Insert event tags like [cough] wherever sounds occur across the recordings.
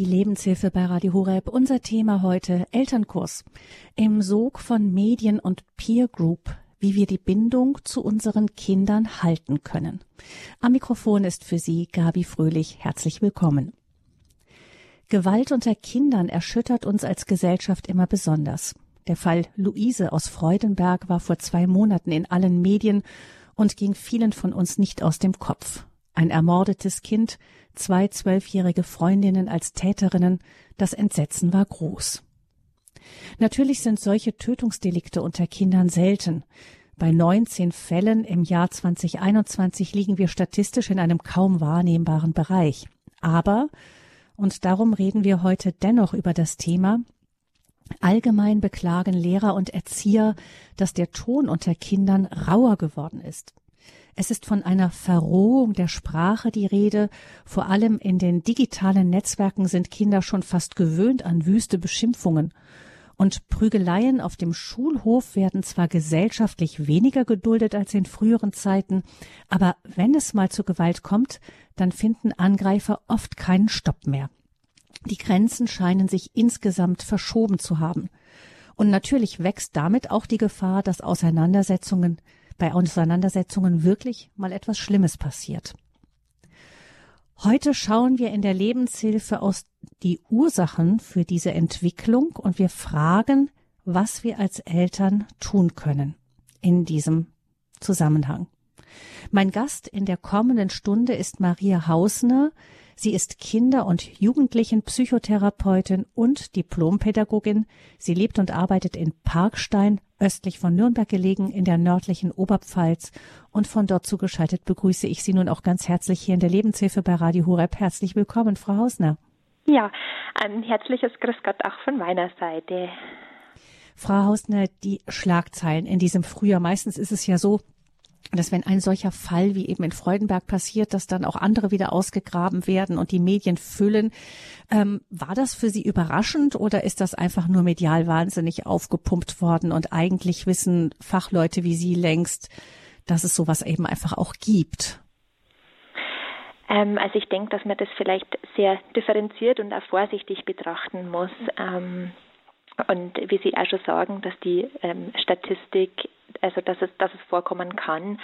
Die Lebenshilfe bei Radio Horeb. Unser Thema heute Elternkurs. Im Sog von Medien und Peer Group, wie wir die Bindung zu unseren Kindern halten können. Am Mikrofon ist für Sie Gabi Fröhlich. Herzlich willkommen. Gewalt unter Kindern erschüttert uns als Gesellschaft immer besonders. Der Fall Luise aus Freudenberg war vor zwei Monaten in allen Medien und ging vielen von uns nicht aus dem Kopf. Ein ermordetes Kind, zwei zwölfjährige Freundinnen als Täterinnen, das Entsetzen war groß. Natürlich sind solche Tötungsdelikte unter Kindern selten. Bei 19 Fällen im Jahr 2021 liegen wir statistisch in einem kaum wahrnehmbaren Bereich. Aber, und darum reden wir heute dennoch über das Thema, allgemein beklagen Lehrer und Erzieher, dass der Ton unter Kindern rauer geworden ist. Es ist von einer Verrohung der Sprache die Rede. Vor allem in den digitalen Netzwerken sind Kinder schon fast gewöhnt an wüste Beschimpfungen. Und Prügeleien auf dem Schulhof werden zwar gesellschaftlich weniger geduldet als in früheren Zeiten, aber wenn es mal zu Gewalt kommt, dann finden Angreifer oft keinen Stopp mehr. Die Grenzen scheinen sich insgesamt verschoben zu haben. Und natürlich wächst damit auch die Gefahr, dass Auseinandersetzungen bei Auseinandersetzungen wirklich mal etwas Schlimmes passiert. Heute schauen wir in der Lebenshilfe aus die Ursachen für diese Entwicklung und wir fragen, was wir als Eltern tun können in diesem Zusammenhang. Mein Gast in der kommenden Stunde ist Maria Hausner. Sie ist Kinder- und Jugendlichenpsychotherapeutin und Diplompädagogin. Sie lebt und arbeitet in Parkstein, östlich von Nürnberg gelegen, in der nördlichen Oberpfalz. Und von dort zugeschaltet begrüße ich Sie nun auch ganz herzlich hier in der Lebenshilfe bei Radio Horeb. Herzlich willkommen, Frau Hausner. Ja, ein herzliches Grüß Gott auch von meiner Seite. Frau Hausner, die Schlagzeilen in diesem Frühjahr, meistens ist es ja so, dass wenn ein solcher Fall wie eben in Freudenberg passiert, dass dann auch andere wieder ausgegraben werden und die Medien füllen. Ähm, war das für Sie überraschend oder ist das einfach nur medial wahnsinnig aufgepumpt worden und eigentlich wissen Fachleute wie Sie längst, dass es sowas eben einfach auch gibt? Ähm, also ich denke, dass man das vielleicht sehr differenziert und auch vorsichtig betrachten muss. Ähm, und wie Sie auch schon sagen, dass die ähm, Statistik also dass es, dass es vorkommen kann,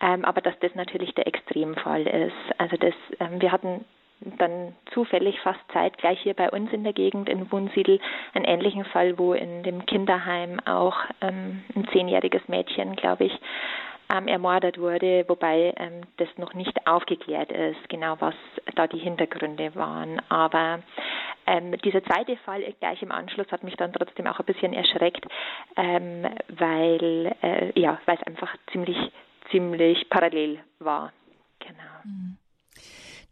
ähm, aber dass das natürlich der Extremfall ist. Also das, ähm, wir hatten dann zufällig fast zeitgleich hier bei uns in der Gegend in Wunsiedel einen ähnlichen Fall, wo in dem Kinderheim auch ähm, ein zehnjähriges Mädchen, glaube ich, ähm, ermordet wurde, wobei ähm, das noch nicht aufgeklärt ist, genau was da die Hintergründe waren. Aber ähm, dieser zweite Fall gleich im Anschluss hat mich dann trotzdem auch ein bisschen erschreckt, ähm, weil äh, ja, weil es einfach ziemlich ziemlich parallel war. Genau.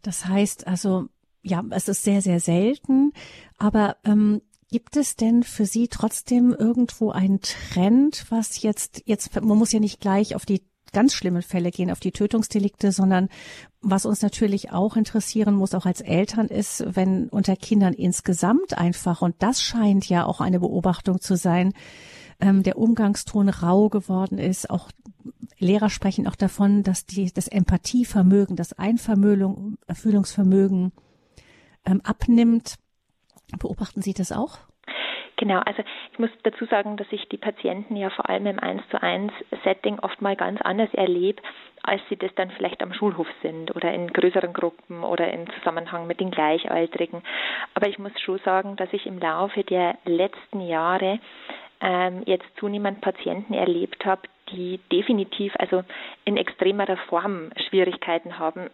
Das heißt also, ja, es ist sehr sehr selten, aber ähm, Gibt es denn für Sie trotzdem irgendwo einen Trend, was jetzt, jetzt, man muss ja nicht gleich auf die ganz schlimmen Fälle gehen, auf die Tötungsdelikte, sondern was uns natürlich auch interessieren muss, auch als Eltern, ist, wenn unter Kindern insgesamt einfach, und das scheint ja auch eine Beobachtung zu sein, ähm, der Umgangston rau geworden ist. Auch Lehrer sprechen auch davon, dass die, das Empathievermögen, das Einfühlungsvermögen ähm, abnimmt. Beobachten Sie das auch? Genau, also ich muss dazu sagen, dass ich die Patienten ja vor allem im 1 zu 1 Setting oft mal ganz anders erlebe, als sie das dann vielleicht am Schulhof sind oder in größeren Gruppen oder im Zusammenhang mit den Gleichaltrigen. Aber ich muss schon sagen, dass ich im Laufe der letzten Jahre ähm, jetzt zunehmend Patienten erlebt habe, die definitiv also in extremerer Form Schwierigkeiten haben,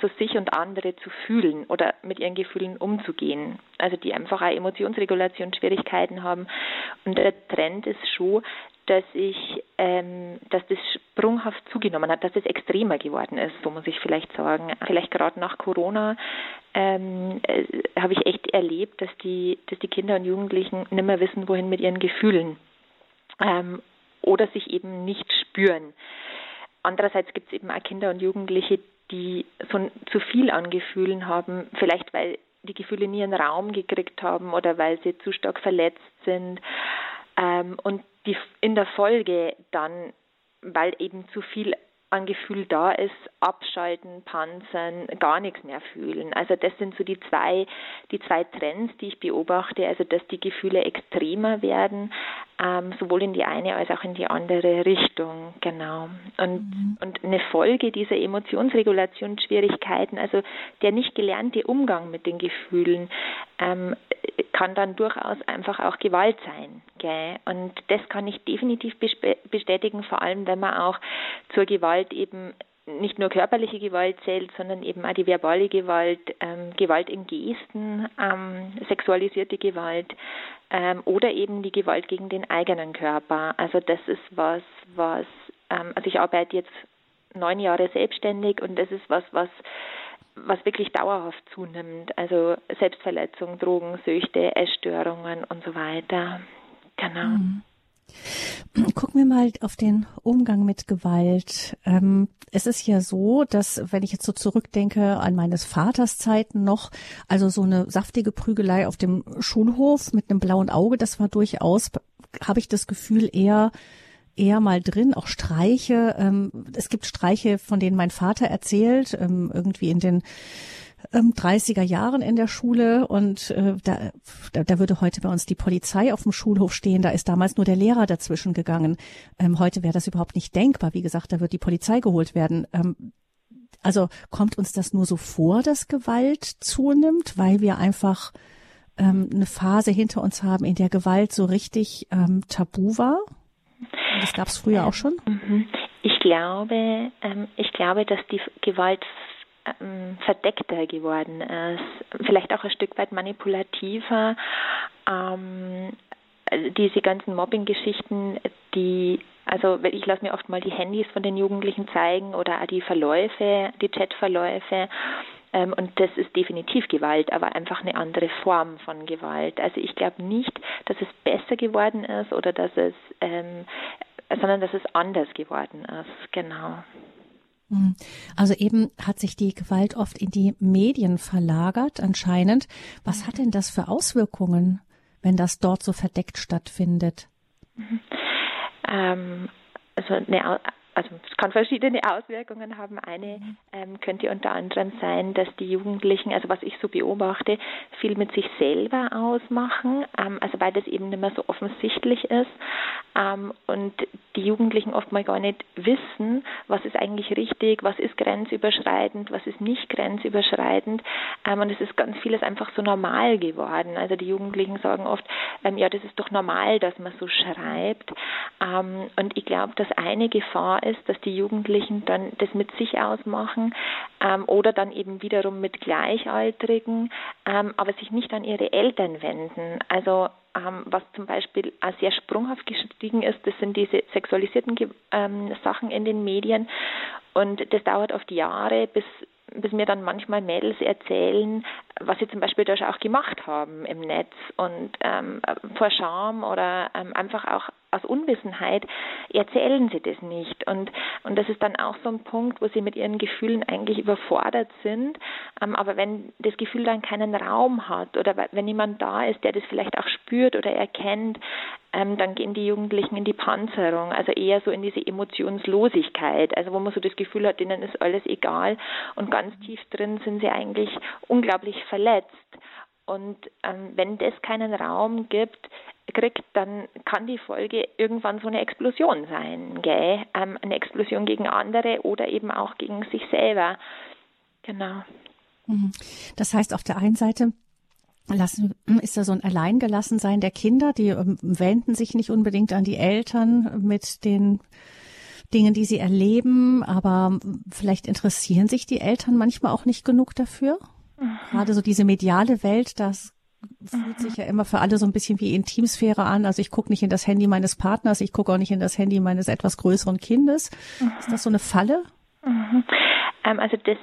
so sich und andere zu fühlen oder mit ihren Gefühlen umzugehen. Also die einfach auch Emotionsregulationsschwierigkeiten haben. Und der Trend ist schon, dass ich, ähm, dass das sprunghaft zugenommen hat, dass es extremer geworden ist, so muss ich vielleicht sagen. Vielleicht gerade nach Corona ähm, äh, habe ich echt erlebt, dass die, dass die Kinder und Jugendlichen nicht mehr wissen, wohin mit ihren Gefühlen ähm, oder sich eben nicht spüren. Andererseits gibt es eben auch Kinder und Jugendliche, die so zu viel an Gefühlen haben, vielleicht weil die Gefühle nie einen Raum gekriegt haben oder weil sie zu stark verletzt sind ähm, und die in der Folge dann, weil eben zu viel an Gefühl da ist, abschalten, panzern, gar nichts mehr fühlen. Also das sind so die zwei, die zwei Trends, die ich beobachte, also dass die Gefühle extremer werden, ähm, sowohl in die eine als auch in die andere Richtung, genau. Und, mhm. und eine Folge dieser Emotionsregulationsschwierigkeiten, also der nicht gelernte Umgang mit den Gefühlen, ähm, kann dann durchaus einfach auch Gewalt sein. Gell? Und das kann ich definitiv bestätigen, vor allem wenn man auch zur Gewalt eben nicht nur körperliche Gewalt zählt, sondern eben auch die verbale Gewalt, ähm, Gewalt in Gesten, ähm, sexualisierte Gewalt ähm, oder eben die Gewalt gegen den eigenen Körper. Also das ist was, was, ähm, also ich arbeite jetzt neun Jahre selbstständig und das ist was, was was wirklich dauerhaft zunimmt. Also Selbstverletzung, Drogensüchte, Essstörungen und so weiter. Genau. Mhm. Gucken wir mal auf den Umgang mit Gewalt. Ähm, es ist ja so, dass wenn ich jetzt so zurückdenke an meines Vaters Zeiten noch, also so eine saftige Prügelei auf dem Schulhof mit einem blauen Auge, das war durchaus, habe ich das Gefühl, eher eher mal drin, auch Streiche. Ähm, es gibt Streiche, von denen mein Vater erzählt, ähm, irgendwie in den 30er ähm, Jahren in der Schule und äh, da, da, da würde heute bei uns die Polizei auf dem Schulhof stehen. Da ist damals nur der Lehrer dazwischen gegangen. Ähm, heute wäre das überhaupt nicht denkbar. Wie gesagt, da wird die Polizei geholt werden. Ähm, also kommt uns das nur so vor, dass Gewalt zunimmt, weil wir einfach ähm, eine Phase hinter uns haben, in der Gewalt so richtig ähm, tabu war? Das gab es früher auch schon? Mhm. Ich glaube, ähm, ich glaube, dass die Gewalt ähm, verdeckter geworden ist, vielleicht auch ein Stück weit manipulativer. Ähm, also diese ganzen Mobbing-Geschichten, die also ich lasse mir oft mal die Handys von den Jugendlichen zeigen oder die Verläufe, die Chatverläufe. Ähm, und das ist definitiv Gewalt, aber einfach eine andere Form von Gewalt. Also ich glaube nicht, dass es besser geworden ist oder dass es, ähm, sondern dass es anders geworden ist. Genau. Hm. Also eben hat sich die Gewalt oft in die Medien verlagert, anscheinend. Was hat denn das für Auswirkungen, wenn das dort so verdeckt stattfindet? Mhm. Ähm, also eine also es kann verschiedene Auswirkungen haben. Eine mhm. ähm, könnte unter anderem sein, dass die Jugendlichen, also was ich so beobachte, viel mit sich selber ausmachen, ähm, also weil das eben nicht mehr so offensichtlich ist ähm, und die Jugendlichen oft mal gar nicht wissen, was ist eigentlich richtig, was ist grenzüberschreitend, was ist nicht grenzüberschreitend ähm, und es ist ganz vieles einfach so normal geworden. Also die Jugendlichen sagen oft, ähm, ja, das ist doch normal, dass man so schreibt ähm, und ich glaube, dass eine Gefahr ist, dass die Jugendlichen dann das mit sich ausmachen ähm, oder dann eben wiederum mit Gleichaltrigen, ähm, aber sich nicht an ihre Eltern wenden. Also ähm, was zum Beispiel auch sehr sprunghaft gestiegen ist, das sind diese sexualisierten ähm, Sachen in den Medien. Und das dauert oft Jahre, bis bis mir dann manchmal Mädels erzählen, was sie zum Beispiel schon auch gemacht haben im Netz und ähm, vor Scham oder ähm, einfach auch aus Unwissenheit erzählen sie das nicht. Und, und das ist dann auch so ein Punkt, wo sie mit ihren Gefühlen eigentlich überfordert sind. Ähm, aber wenn das Gefühl dann keinen Raum hat oder wenn jemand da ist, der das vielleicht auch spürt oder erkennt, ähm, dann gehen die Jugendlichen in die Panzerung, also eher so in diese Emotionslosigkeit, also wo man so das Gefühl hat, denen ist alles egal und ganz tief drin sind sie eigentlich unglaublich verletzt. Und ähm, wenn das keinen Raum gibt, kriegt, dann kann die Folge irgendwann so eine Explosion sein, gell? Ähm, eine Explosion gegen andere oder eben auch gegen sich selber. Genau. Mhm. Das heißt, auf der einen Seite lassen, ist da so ein Alleingelassensein der Kinder, die ähm, wenden sich nicht unbedingt an die Eltern mit den Dingen, die sie erleben, aber vielleicht interessieren sich die Eltern manchmal auch nicht genug dafür. Mhm. Gerade so diese mediale Welt, das fühlt sich ja immer für alle so ein bisschen wie Intimsphäre an. Also ich gucke nicht in das Handy meines Partners, ich gucke auch nicht in das Handy meines etwas größeren Kindes. Mhm. Ist das so eine Falle? Mhm. Ähm, also das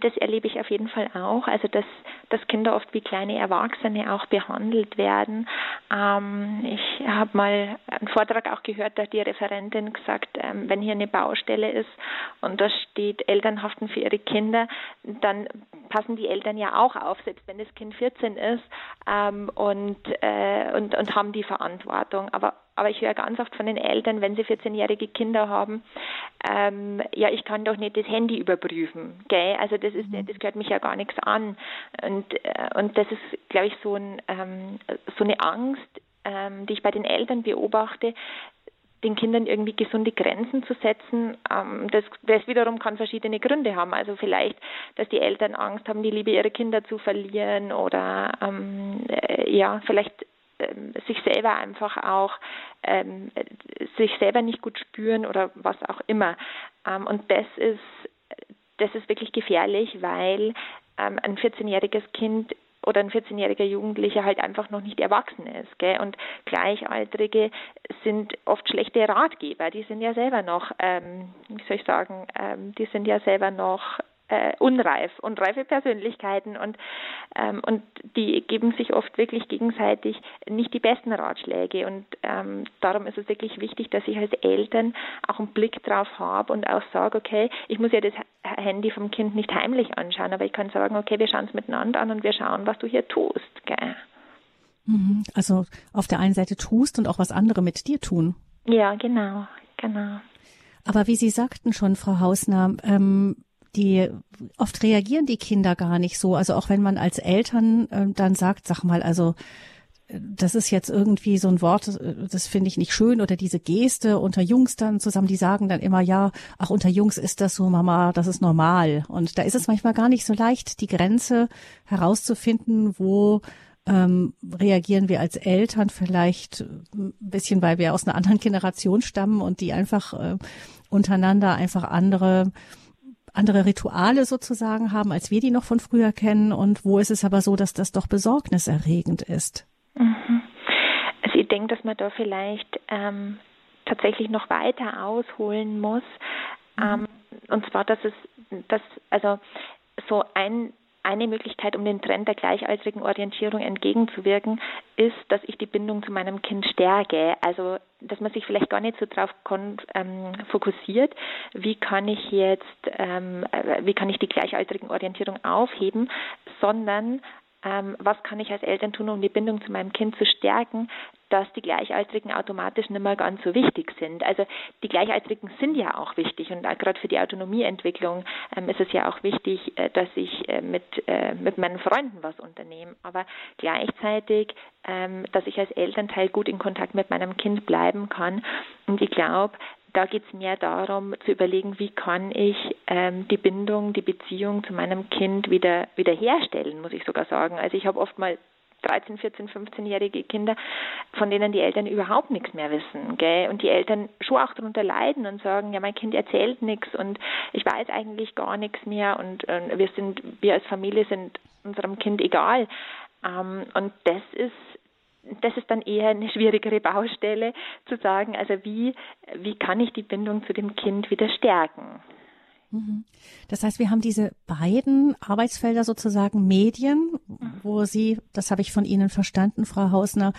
das erlebe ich auf jeden Fall auch. Also dass, dass Kinder oft wie kleine Erwachsene auch behandelt werden. Ähm, ich habe mal einen Vortrag auch gehört, da hat die Referentin gesagt, ähm, wenn hier eine Baustelle ist und da steht Eltern haften für ihre Kinder, dann passen die Eltern ja auch auf, selbst wenn das Kind 14 ist ähm, und, äh, und, und haben die Verantwortung. Aber aber ich höre ganz oft von den Eltern, wenn sie 14-jährige Kinder haben, ähm, ja, ich kann doch nicht das Handy überprüfen, gell? Also das ist, mhm. das gehört mich ja gar nichts an. Und, äh, und das ist, glaube ich, so, ein, ähm, so eine Angst, ähm, die ich bei den Eltern beobachte, den Kindern irgendwie gesunde Grenzen zu setzen. Ähm, das, das wiederum kann verschiedene Gründe haben. Also vielleicht, dass die Eltern Angst haben, die Liebe ihrer Kinder zu verlieren oder ähm, äh, ja, vielleicht sich selber einfach auch ähm, sich selber nicht gut spüren oder was auch immer. Ähm, und das ist das ist wirklich gefährlich, weil ähm, ein 14-jähriges Kind oder ein 14-jähriger Jugendlicher halt einfach noch nicht erwachsen ist. Gell? Und Gleichaltrige sind oft schlechte Ratgeber. Die sind ja selber noch, ähm, wie soll ich sagen, ähm, die sind ja selber noch äh, unreif, unreife Persönlichkeiten und, ähm, und die geben sich oft wirklich gegenseitig nicht die besten Ratschläge und ähm, darum ist es wirklich wichtig, dass ich als Eltern auch einen Blick drauf habe und auch sage, okay, ich muss ja das Handy vom Kind nicht heimlich anschauen, aber ich kann sagen, okay, wir schauen es miteinander an und wir schauen, was du hier tust. Gell? Mhm. Also auf der einen Seite tust und auch was andere mit dir tun. Ja, genau, genau. Aber wie Sie sagten schon, Frau Hausner, ähm, die oft reagieren die Kinder gar nicht so. Also auch wenn man als Eltern äh, dann sagt, sag mal, also äh, das ist jetzt irgendwie so ein Wort, äh, das finde ich nicht schön oder diese Geste unter Jungs dann zusammen, die sagen dann immer, ja, ach, unter Jungs ist das so, Mama, das ist normal. Und da ist es manchmal gar nicht so leicht, die Grenze herauszufinden, wo ähm, reagieren wir als Eltern vielleicht ein bisschen, weil wir aus einer anderen Generation stammen und die einfach äh, untereinander einfach andere andere Rituale sozusagen haben, als wir die noch von früher kennen und wo ist es aber so, dass das doch besorgniserregend ist? Mhm. Also ich denke, dass man da vielleicht ähm, tatsächlich noch weiter ausholen muss. Mhm. Ähm, und zwar, dass es, dass, also so ein eine Möglichkeit, um den Trend der gleichaltrigen Orientierung entgegenzuwirken, ist, dass ich die Bindung zu meinem Kind stärke. Also, dass man sich vielleicht gar nicht so darauf ähm, fokussiert, wie kann ich jetzt, ähm, äh, wie kann ich die gleichaltrigen Orientierung aufheben, sondern ähm, was kann ich als Eltern tun, um die Bindung zu meinem Kind zu stärken, dass die Gleichaltrigen automatisch nicht mehr ganz so wichtig sind. Also die Gleichaltrigen sind ja auch wichtig und gerade für die Autonomieentwicklung ähm, ist es ja auch wichtig, äh, dass ich äh, mit, äh, mit meinen Freunden was unternehme, aber gleichzeitig, ähm, dass ich als Elternteil gut in Kontakt mit meinem Kind bleiben kann. Und ich glaube, da geht es mehr darum zu überlegen, wie kann ich ähm, die Bindung, die Beziehung zu meinem Kind wieder wiederherstellen, muss ich sogar sagen. Also ich habe oft mal 13, 14, 15-jährige Kinder, von denen die Eltern überhaupt nichts mehr wissen, gell? Und die Eltern schon auch darunter leiden und sagen, ja, mein Kind erzählt nichts und ich weiß eigentlich gar nichts mehr und äh, wir sind, wir als Familie sind unserem Kind egal. Ähm, und das ist das ist dann eher eine schwierigere Baustelle, zu sagen, also wie, wie kann ich die Bindung zu dem Kind wieder stärken? Mhm. Das heißt, wir haben diese beiden Arbeitsfelder sozusagen Medien, wo Sie, das habe ich von Ihnen verstanden, Frau Hausner,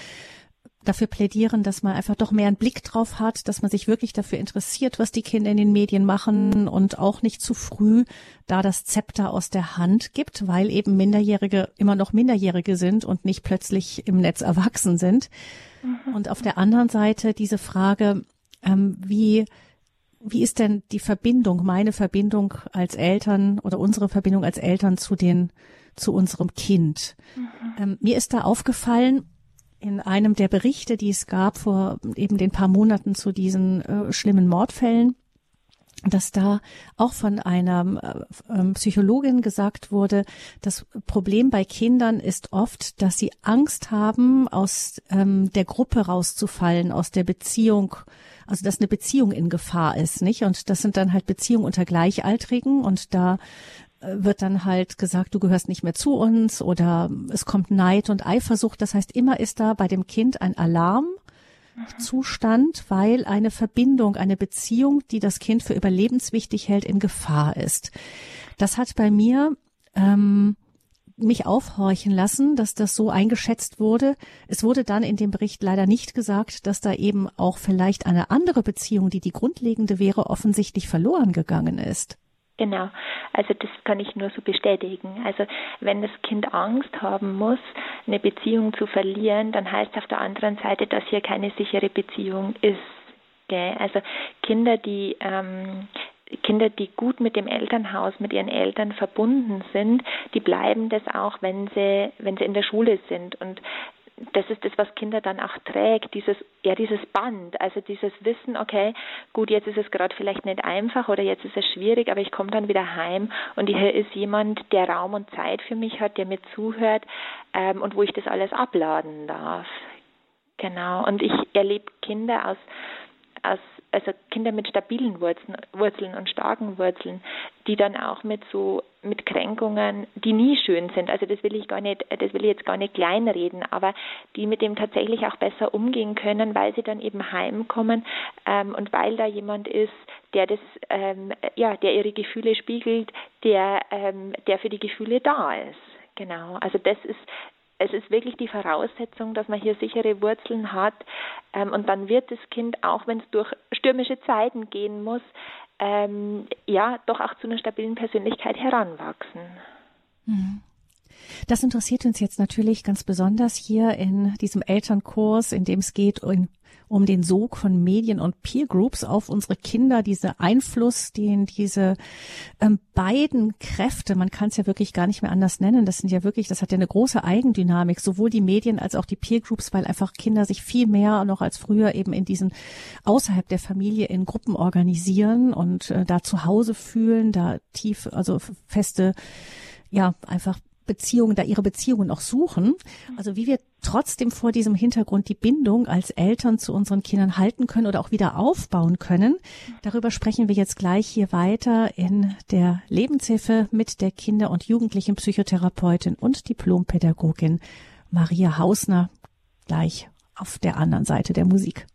dafür plädieren, dass man einfach doch mehr einen Blick drauf hat, dass man sich wirklich dafür interessiert, was die Kinder in den Medien machen und auch nicht zu früh da das Zepter aus der Hand gibt, weil eben Minderjährige immer noch Minderjährige sind und nicht plötzlich im Netz erwachsen sind. Mhm. Und auf der anderen Seite diese Frage, ähm, wie wie ist denn die Verbindung, meine Verbindung als Eltern oder unsere Verbindung als Eltern zu den, zu unserem Kind? Mhm. Ähm, mir ist da aufgefallen, in einem der Berichte, die es gab vor eben den paar Monaten zu diesen äh, schlimmen Mordfällen, dass da auch von einer äh, ähm, Psychologin gesagt wurde, das Problem bei Kindern ist oft, dass sie Angst haben, aus ähm, der Gruppe rauszufallen, aus der Beziehung, also dass eine Beziehung in Gefahr ist, nicht? Und das sind dann halt Beziehungen unter Gleichaltrigen und da wird dann halt gesagt, du gehörst nicht mehr zu uns oder es kommt Neid und Eifersucht. Das heißt, immer ist da bei dem Kind ein Alarmzustand, weil eine Verbindung, eine Beziehung, die das Kind für überlebenswichtig hält, in Gefahr ist. Das hat bei mir ähm, mich aufhorchen lassen, dass das so eingeschätzt wurde. Es wurde dann in dem Bericht leider nicht gesagt, dass da eben auch vielleicht eine andere Beziehung, die die grundlegende wäre, offensichtlich verloren gegangen ist. Genau, also das kann ich nur so bestätigen. Also wenn das Kind Angst haben muss, eine Beziehung zu verlieren, dann heißt auf der anderen Seite, dass hier keine sichere Beziehung ist. Gell? Also Kinder, die ähm, Kinder, die gut mit dem Elternhaus, mit ihren Eltern verbunden sind, die bleiben das auch, wenn sie, wenn sie in der Schule sind. Und das ist das, was Kinder dann auch trägt, dieses, ja, dieses Band, also dieses Wissen, okay, gut, jetzt ist es gerade vielleicht nicht einfach oder jetzt ist es schwierig, aber ich komme dann wieder heim und hier ist jemand, der Raum und Zeit für mich hat, der mir zuhört ähm, und wo ich das alles abladen darf. Genau. Und ich erlebe Kinder aus, aus also Kinder mit stabilen Wurzeln, Wurzeln und starken Wurzeln, die dann auch mit so mit Kränkungen, die nie schön sind. Also das will ich gar nicht, das will ich jetzt gar nicht kleinreden, aber die mit dem tatsächlich auch besser umgehen können, weil sie dann eben heimkommen ähm, und weil da jemand ist, der das, ähm, ja, der ihre Gefühle spiegelt, der, ähm, der für die Gefühle da ist. Genau. Also das ist es ist wirklich die Voraussetzung, dass man hier sichere Wurzeln hat. Ähm, und dann wird das Kind, auch wenn es durch stürmische Zeiten gehen muss, ähm, ja, doch auch zu einer stabilen Persönlichkeit heranwachsen. Mhm. Das interessiert uns jetzt natürlich ganz besonders hier in diesem Elternkurs, in dem es geht um, um den Sog von Medien und Peer Groups auf unsere Kinder, diese Einfluss, den diese ähm, beiden Kräfte, man kann es ja wirklich gar nicht mehr anders nennen, das sind ja wirklich, das hat ja eine große Eigendynamik, sowohl die Medien als auch die Peer Groups, weil einfach Kinder sich viel mehr noch als früher eben in diesen außerhalb der Familie in Gruppen organisieren und äh, da zu Hause fühlen, da tief, also feste ja, einfach Beziehungen, da ihre Beziehungen auch suchen. Also wie wir trotzdem vor diesem Hintergrund die Bindung als Eltern zu unseren Kindern halten können oder auch wieder aufbauen können. Darüber sprechen wir jetzt gleich hier weiter in der Lebenshilfe mit der Kinder- und Jugendlichenpsychotherapeutin und Diplompädagogin Maria Hausner gleich auf der anderen Seite der Musik.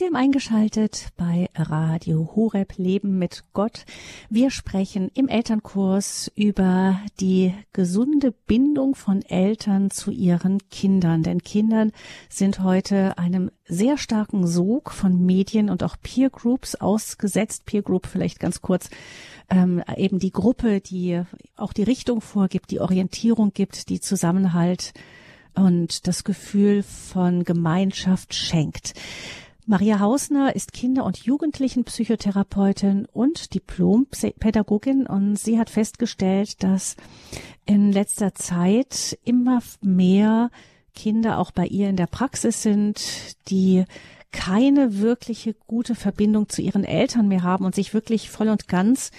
Sie haben eingeschaltet bei Radio Horeb Leben mit Gott. Wir sprechen im Elternkurs über die gesunde Bindung von Eltern zu ihren Kindern. Denn Kindern sind heute einem sehr starken Sog von Medien und auch Peer Groups ausgesetzt. Peer Group vielleicht ganz kurz ähm, eben die Gruppe, die auch die Richtung vorgibt, die Orientierung gibt, die Zusammenhalt und das Gefühl von Gemeinschaft schenkt. Maria Hausner ist Kinder- und Jugendlichenpsychotherapeutin und Diplompädagogin. Und sie hat festgestellt, dass in letzter Zeit immer mehr Kinder auch bei ihr in der Praxis sind, die keine wirkliche gute Verbindung zu ihren Eltern mehr haben und sich wirklich voll und ganz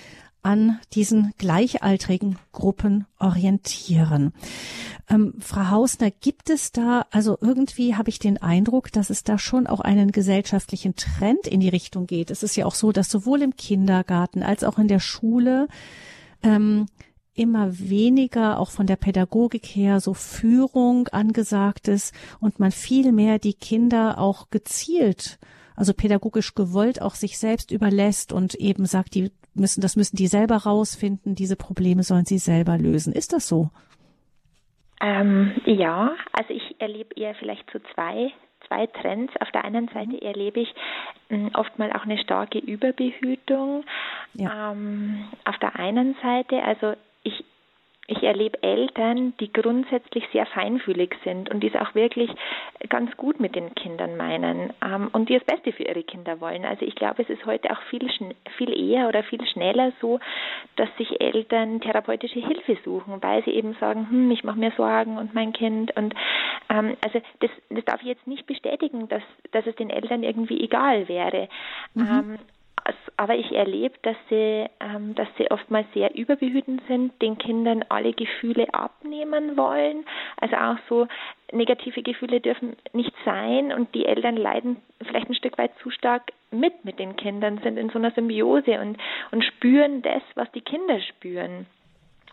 an diesen gleichaltrigen Gruppen orientieren. Ähm, Frau Hausner, gibt es da, also irgendwie habe ich den Eindruck, dass es da schon auch einen gesellschaftlichen Trend in die Richtung geht. Es ist ja auch so, dass sowohl im Kindergarten als auch in der Schule ähm, immer weniger auch von der Pädagogik her so Führung angesagt ist und man viel mehr die Kinder auch gezielt also pädagogisch gewollt auch sich selbst überlässt und eben sagt, die müssen, das müssen die selber rausfinden, diese Probleme sollen sie selber lösen. Ist das so? Ähm, ja, also ich erlebe eher vielleicht so zwei zwei Trends. Auf der einen Seite erlebe ich hm, oftmal auch eine starke Überbehütung. Ja. Ähm, auf der einen Seite, also ich ich erlebe Eltern, die grundsätzlich sehr feinfühlig sind und die es auch wirklich ganz gut mit den Kindern meinen ähm, und die das Beste für ihre Kinder wollen. Also ich glaube, es ist heute auch viel, viel eher oder viel schneller so, dass sich Eltern therapeutische Hilfe suchen, weil sie eben sagen, hm, ich mache mir Sorgen und mein Kind und ähm, also das, das darf ich jetzt nicht bestätigen, dass, dass es den Eltern irgendwie egal wäre. Mhm. Ähm, aber ich erlebe, dass sie, ähm, dass sie oftmals sehr überbehütend sind, den Kindern alle Gefühle abnehmen wollen. Also auch so negative Gefühle dürfen nicht sein und die Eltern leiden vielleicht ein Stück weit zu stark mit mit den Kindern, sind in so einer Symbiose und, und spüren das, was die Kinder spüren.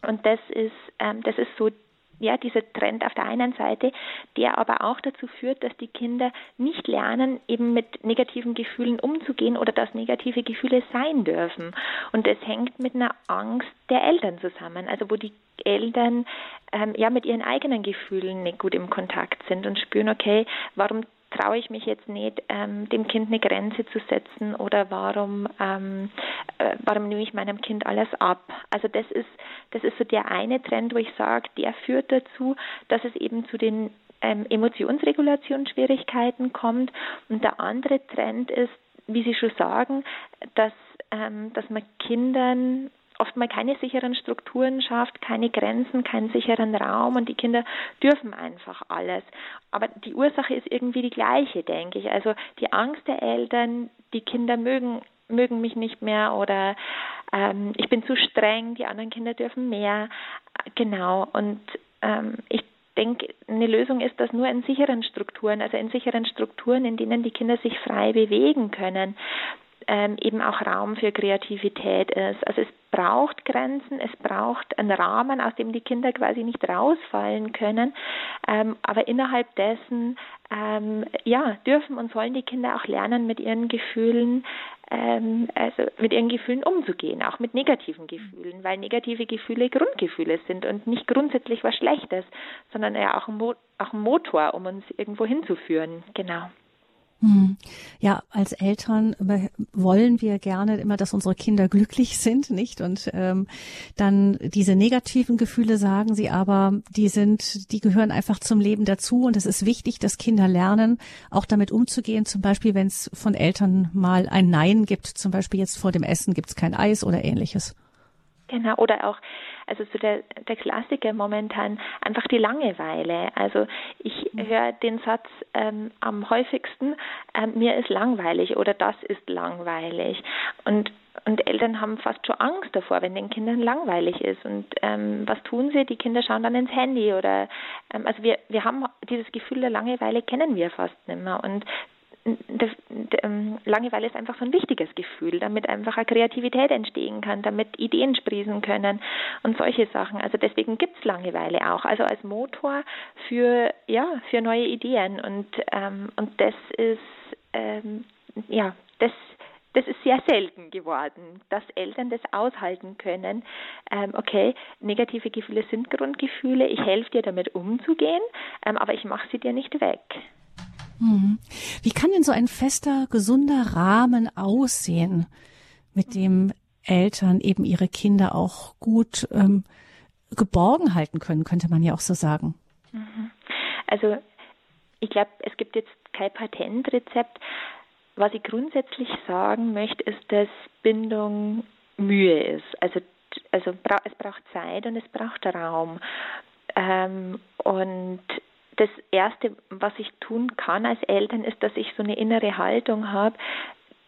Und das ist, ähm, das ist so ja, dieser Trend auf der einen Seite, der aber auch dazu führt, dass die Kinder nicht lernen, eben mit negativen Gefühlen umzugehen oder dass negative Gefühle sein dürfen. Und das hängt mit einer Angst der Eltern zusammen, also wo die Eltern ähm, ja mit ihren eigenen Gefühlen nicht gut im Kontakt sind und spüren, okay, warum traue ich mich jetzt nicht, ähm, dem Kind eine Grenze zu setzen oder warum, ähm, äh, warum nehme ich meinem Kind alles ab? Also das ist, das ist so der eine Trend, wo ich sage, der führt dazu, dass es eben zu den ähm, Emotionsregulationsschwierigkeiten kommt. Und der andere Trend ist, wie Sie schon sagen, dass, ähm, dass man Kindern oft mal keine sicheren Strukturen schafft, keine Grenzen, keinen sicheren Raum und die Kinder dürfen einfach alles. Aber die Ursache ist irgendwie die gleiche, denke ich. Also die Angst der Eltern, die Kinder mögen mögen mich nicht mehr oder ähm, ich bin zu streng, die anderen Kinder dürfen mehr. Genau. Und ähm, ich denke, eine Lösung ist das nur in sicheren Strukturen, also in sicheren Strukturen, in denen die Kinder sich frei bewegen können ähm, eben auch Raum für Kreativität ist. Also es braucht Grenzen, es braucht einen Rahmen, aus dem die Kinder quasi nicht rausfallen können. Ähm, aber innerhalb dessen ähm, ja, dürfen und sollen die Kinder auch lernen, mit ihren Gefühlen ähm, also mit ihren Gefühlen umzugehen, auch mit negativen Gefühlen, weil negative Gefühle Grundgefühle sind und nicht grundsätzlich was Schlechtes, sondern ja auch ein, Mo auch ein Motor, um uns irgendwo hinzuführen. Genau. Hm. Ja, als Eltern wollen wir gerne immer, dass unsere Kinder glücklich sind, [laughs] nicht? Und ähm, dann diese negativen Gefühle sagen sie aber, die sind, die gehören einfach zum Leben dazu und es ist wichtig, dass Kinder lernen, auch damit umzugehen. Zum Beispiel, wenn es von Eltern mal ein Nein gibt, zum Beispiel jetzt vor dem Essen gibt es kein Eis oder ähnliches. Genau, oder auch, also so der, der Klassiker momentan, einfach die Langeweile. Also ich mhm. höre den Satz ähm, am häufigsten, ähm, mir ist langweilig oder das ist langweilig. Und und Eltern haben fast schon Angst davor, wenn den Kindern langweilig ist. Und ähm, was tun sie? Die Kinder schauen dann ins Handy oder ähm, also wir wir haben dieses Gefühl der Langeweile kennen wir fast nicht mehr. Und das, ähm, Langeweile ist einfach so ein wichtiges Gefühl, damit einfach eine Kreativität entstehen kann, damit Ideen sprießen können und solche Sachen. Also deswegen gibt es Langeweile auch, also als Motor für ja für neue Ideen und ähm, und das ist ähm, ja das das ist sehr selten geworden, dass Eltern das aushalten können. Ähm, okay, negative Gefühle sind Grundgefühle, ich helfe dir damit umzugehen, ähm, aber ich mache sie dir nicht weg. Mhm. Wie kann denn so ein fester, gesunder Rahmen aussehen, mit dem Eltern eben ihre Kinder auch gut ähm, geborgen halten können, könnte man ja auch so sagen. Mhm. Also ich glaube, es gibt jetzt kein Patentrezept. Was ich grundsätzlich sagen möchte, ist, dass Bindung Mühe ist. Also, also es braucht Zeit und es braucht Raum. Ähm, und das Erste, was ich tun kann als Eltern, ist, dass ich so eine innere Haltung habe,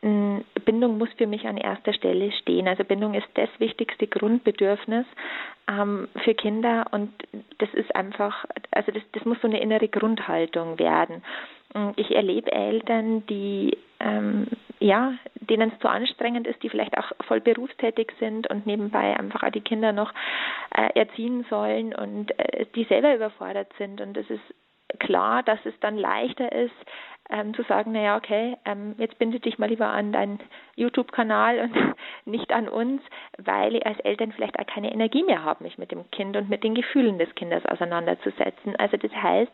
Bindung muss für mich an erster Stelle stehen. Also Bindung ist das wichtigste Grundbedürfnis ähm, für Kinder und das ist einfach, also das, das muss so eine innere Grundhaltung werden. Ich erlebe Eltern, die ähm, ja, denen es zu anstrengend ist, die vielleicht auch voll berufstätig sind und nebenbei einfach auch die Kinder noch äh, erziehen sollen und äh, die selber überfordert sind. Und es ist klar, dass es dann leichter ist, ähm, zu sagen, naja, okay, ähm, jetzt binde dich mal lieber an deinen YouTube-Kanal und [laughs] nicht an uns, weil ich als Eltern vielleicht auch keine Energie mehr habe, mich mit dem Kind und mit den Gefühlen des Kindes auseinanderzusetzen. Also das heißt,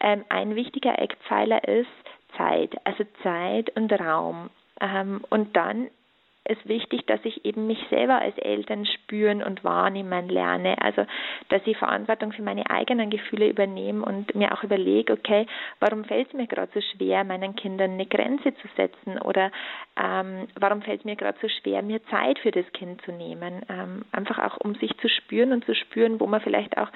ähm, ein wichtiger Eckpfeiler ist Zeit, also Zeit und Raum. Ähm, und dann ist wichtig, dass ich eben mich selber als Eltern spüren und wahrnehmen lerne. Also, dass ich Verantwortung für meine eigenen Gefühle übernehme und mir auch überlege, okay, warum fällt es mir gerade so schwer, meinen Kindern eine Grenze zu setzen oder ähm, warum fällt es mir gerade so schwer, mir Zeit für das Kind zu nehmen. Ähm, einfach auch, um sich zu spüren und zu spüren, wo man vielleicht auch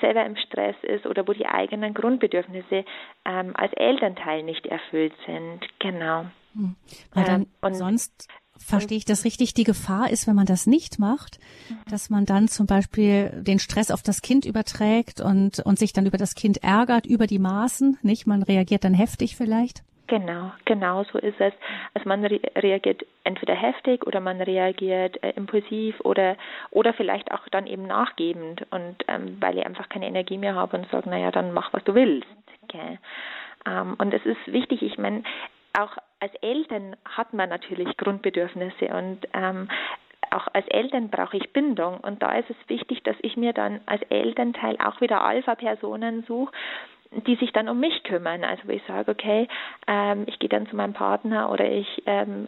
selber im Stress ist oder wo die eigenen Grundbedürfnisse ähm, als Elternteil nicht erfüllt sind. Genau. Hm. Weil dann ähm, sonst Verstehe ich das richtig? Die Gefahr ist, wenn man das nicht macht, mhm. dass man dann zum Beispiel den Stress auf das Kind überträgt und, und sich dann über das Kind ärgert, über die Maßen, nicht? Man reagiert dann heftig vielleicht. Genau, genau so ist es. Also man re reagiert entweder heftig oder man reagiert äh, impulsiv oder oder vielleicht auch dann eben nachgebend und ähm, weil ich einfach keine Energie mehr habe und sage, naja, dann mach was du willst. Okay. Ähm, und es ist wichtig, ich meine, auch als Eltern hat man natürlich Grundbedürfnisse und ähm, auch als Eltern brauche ich Bindung und da ist es wichtig, dass ich mir dann als Elternteil auch wieder Alpha-Personen suche, die sich dann um mich kümmern. Also wo ich sage, okay, ähm, ich gehe dann zu meinem Partner oder ich ähm,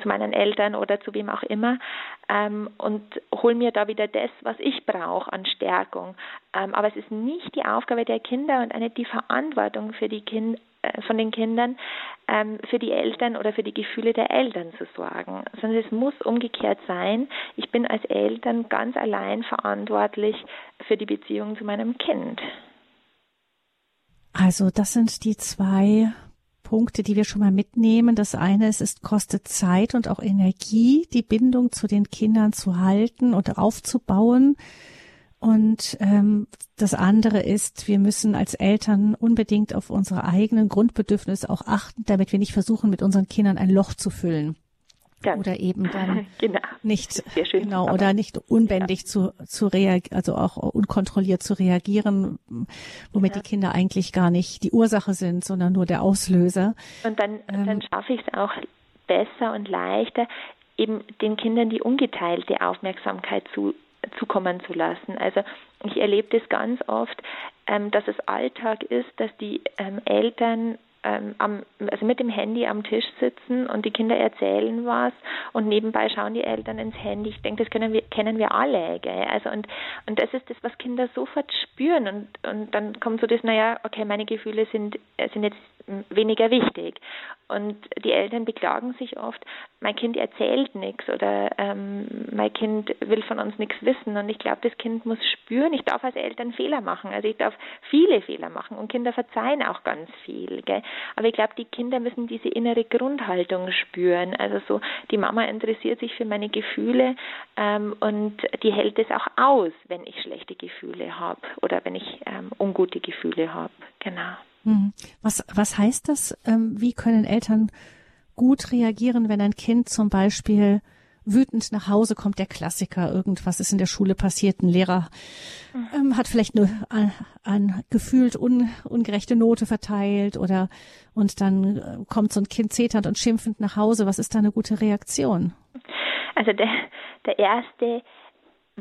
zu meinen Eltern oder zu wem auch immer ähm, und hole mir da wieder das, was ich brauche an Stärkung. Ähm, aber es ist nicht die Aufgabe der Kinder und eine die Verantwortung für die Kinder äh, von den Kindern ähm, für die Eltern oder für die Gefühle der Eltern zu sorgen, sondern es muss umgekehrt sein. Ich bin als Eltern ganz allein verantwortlich für die Beziehung zu meinem Kind. Also das sind die zwei Punkte, die wir schon mal mitnehmen. Das eine ist, es kostet Zeit und auch Energie, die Bindung zu den Kindern zu halten und aufzubauen. Und ähm, das andere ist, wir müssen als Eltern unbedingt auf unsere eigenen Grundbedürfnisse auch achten, damit wir nicht versuchen, mit unseren Kindern ein Loch zu füllen. Ganz oder eben dann [laughs] genau. nicht genau oder nicht unbändig ja. zu zu reagieren, also auch unkontrolliert zu reagieren, womit ja. die Kinder eigentlich gar nicht die Ursache sind, sondern nur der Auslöser. Und dann ähm, dann schaffe ich es auch besser und leichter, eben den Kindern die ungeteilte Aufmerksamkeit zu zukommen zu lassen. Also ich erlebe das ganz oft, ähm, dass es Alltag ist, dass die ähm, Eltern ähm, am, also mit dem Handy am Tisch sitzen und die Kinder erzählen was und nebenbei schauen die Eltern ins Handy. Ich denke, das können wir, kennen wir alle, gell? Also und, und das ist das, was Kinder sofort spüren und, und dann kommt so das, naja, okay, meine Gefühle sind, äh, sind jetzt weniger wichtig. Und die Eltern beklagen sich oft, mein Kind erzählt nichts oder ähm, mein Kind will von uns nichts wissen. Und ich glaube, das Kind muss spüren, ich darf als Eltern Fehler machen. Also ich darf viele Fehler machen und Kinder verzeihen auch ganz viel. Gell? Aber ich glaube, die Kinder müssen diese innere Grundhaltung spüren. Also so, die Mama interessiert sich für meine Gefühle ähm, und die hält es auch aus, wenn ich schlechte Gefühle habe oder wenn ich ähm, ungute Gefühle habe. Genau. Hm. Was, was heißt das? Ähm, wie können Eltern gut reagieren, wenn ein Kind zum Beispiel wütend nach Hause kommt, der Klassiker, irgendwas ist in der Schule passiert, ein Lehrer mhm. ähm, hat vielleicht eine, ein, ein gefühlt un, ungerechte Note verteilt oder und dann äh, kommt so ein Kind zeternd und schimpfend nach Hause. Was ist da eine gute Reaktion? Also der, der erste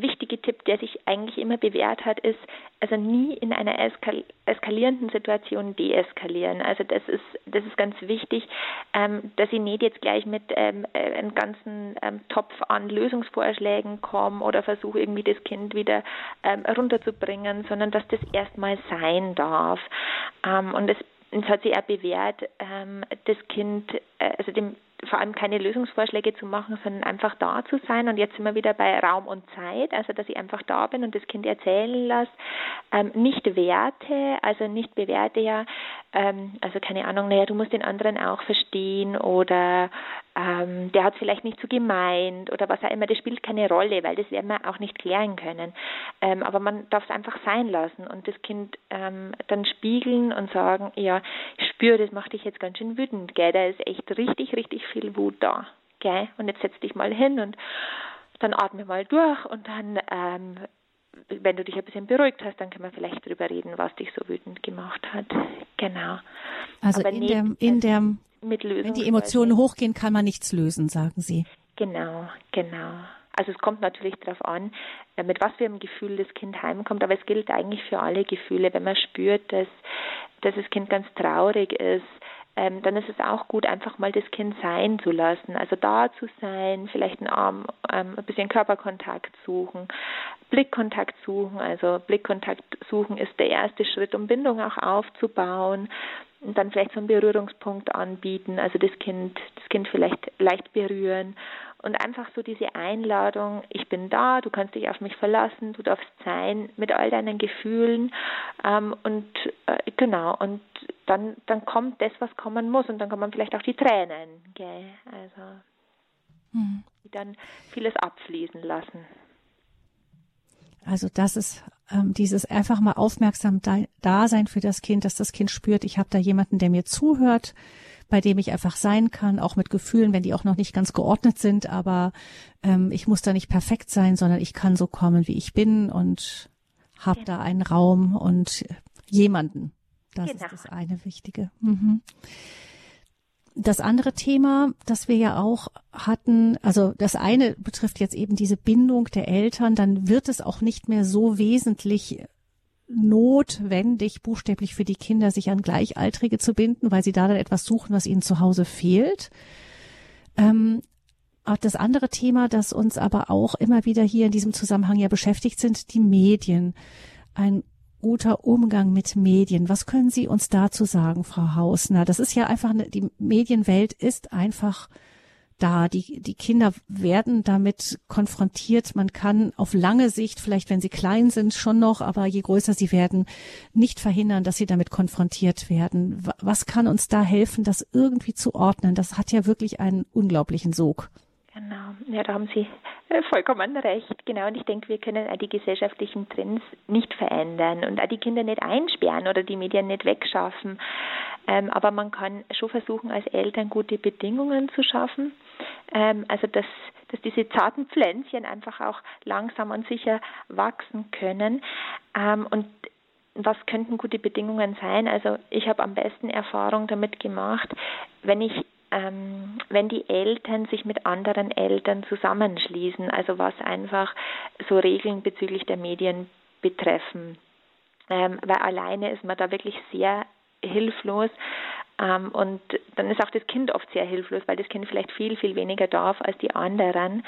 wichtige Tipp, der sich eigentlich immer bewährt hat, ist, also nie in einer eskal eskalierenden Situation deeskalieren. Also das ist, das ist ganz wichtig, ähm, dass ich nicht jetzt gleich mit ähm, äh, einem ganzen ähm, Topf an Lösungsvorschlägen komme oder versuche irgendwie das Kind wieder ähm, runterzubringen, sondern dass das erstmal sein darf. Ähm, und es es hat sich auch bewährt, ähm, das Kind, äh, also dem vor allem keine Lösungsvorschläge zu machen, sondern einfach da zu sein. Und jetzt sind wir wieder bei Raum und Zeit, also dass ich einfach da bin und das Kind erzählen lasse. Ähm, nicht werte, also nicht bewerte ja, ähm, also keine Ahnung, naja, du musst den anderen auch verstehen oder ähm, der hat vielleicht nicht so gemeint oder was auch immer, das spielt keine Rolle, weil das werden wir auch nicht klären können. Ähm, aber man darf es einfach sein lassen und das Kind ähm, dann spiegeln und sagen, ja, ich spüre, das macht dich jetzt ganz schön wütend, gell, da ist echt richtig, richtig viel Wut da, gell, und jetzt setz dich mal hin und dann atme mal durch und dann ähm, wenn du dich ein bisschen beruhigt hast, dann können wir vielleicht darüber reden, was dich so wütend gemacht hat. Genau. Also Aber in der, in mit Lösung. Wenn die Emotionen hochgehen, kann man nichts lösen, sagen Sie. Genau, genau. Also es kommt natürlich darauf an, äh, mit was für einem Gefühl das Kind heimkommt, aber es gilt eigentlich für alle Gefühle. Wenn man spürt, dass, dass das Kind ganz traurig ist, ähm, dann ist es auch gut, einfach mal das Kind sein zu lassen. Also da zu sein, vielleicht einen Arm, ähm, ein bisschen Körperkontakt suchen, Blickkontakt suchen. Also Blickkontakt suchen ist der erste Schritt, um Bindung auch aufzubauen und dann vielleicht so einen Berührungspunkt anbieten, also das Kind, das Kind vielleicht leicht berühren und einfach so diese Einladung, ich bin da, du kannst dich auf mich verlassen, du darfst sein mit all deinen Gefühlen ähm, und äh, genau und dann dann kommt das, was kommen muss und dann kommen vielleicht auch die Tränen, gell? also hm. die dann vieles abfließen lassen. Also das ist ähm, dieses einfach mal aufmerksam da, da sein für das Kind, dass das Kind spürt, ich habe da jemanden, der mir zuhört, bei dem ich einfach sein kann, auch mit Gefühlen, wenn die auch noch nicht ganz geordnet sind, aber ähm, ich muss da nicht perfekt sein, sondern ich kann so kommen, wie ich bin und habe da einen Raum und jemanden. Das genau. ist das eine Wichtige. Mhm. Das andere Thema, das wir ja auch hatten, also das eine betrifft jetzt eben diese Bindung der Eltern, dann wird es auch nicht mehr so wesentlich notwendig, buchstäblich für die Kinder, sich an Gleichaltrige zu binden, weil sie da dann etwas suchen, was ihnen zu Hause fehlt. Ähm, das andere Thema, das uns aber auch immer wieder hier in diesem Zusammenhang ja beschäftigt, sind die Medien. Ein guter Umgang mit Medien. Was können Sie uns dazu sagen, Frau Hausner? Das ist ja einfach, eine, die Medienwelt ist einfach da. Die, die Kinder werden damit konfrontiert. Man kann auf lange Sicht, vielleicht wenn sie klein sind, schon noch, aber je größer sie werden, nicht verhindern, dass sie damit konfrontiert werden. Was kann uns da helfen, das irgendwie zu ordnen? Das hat ja wirklich einen unglaublichen Sog. Genau, ja, da haben Sie äh, vollkommen recht. Genau, und ich denke, wir können auch die gesellschaftlichen Trends nicht verändern und auch die Kinder nicht einsperren oder die Medien nicht wegschaffen. Ähm, aber man kann schon versuchen, als Eltern gute Bedingungen zu schaffen. Ähm, also, dass, dass diese zarten Pflänzchen einfach auch langsam und sicher wachsen können. Ähm, und was könnten gute Bedingungen sein? Also ich habe am besten Erfahrung damit gemacht, wenn ich ähm, wenn die Eltern sich mit anderen Eltern zusammenschließen, also was einfach so Regeln bezüglich der Medien betreffen. Ähm, weil alleine ist man da wirklich sehr hilflos. Ähm, und dann ist auch das Kind oft sehr hilflos, weil das Kind vielleicht viel, viel weniger darf als die anderen.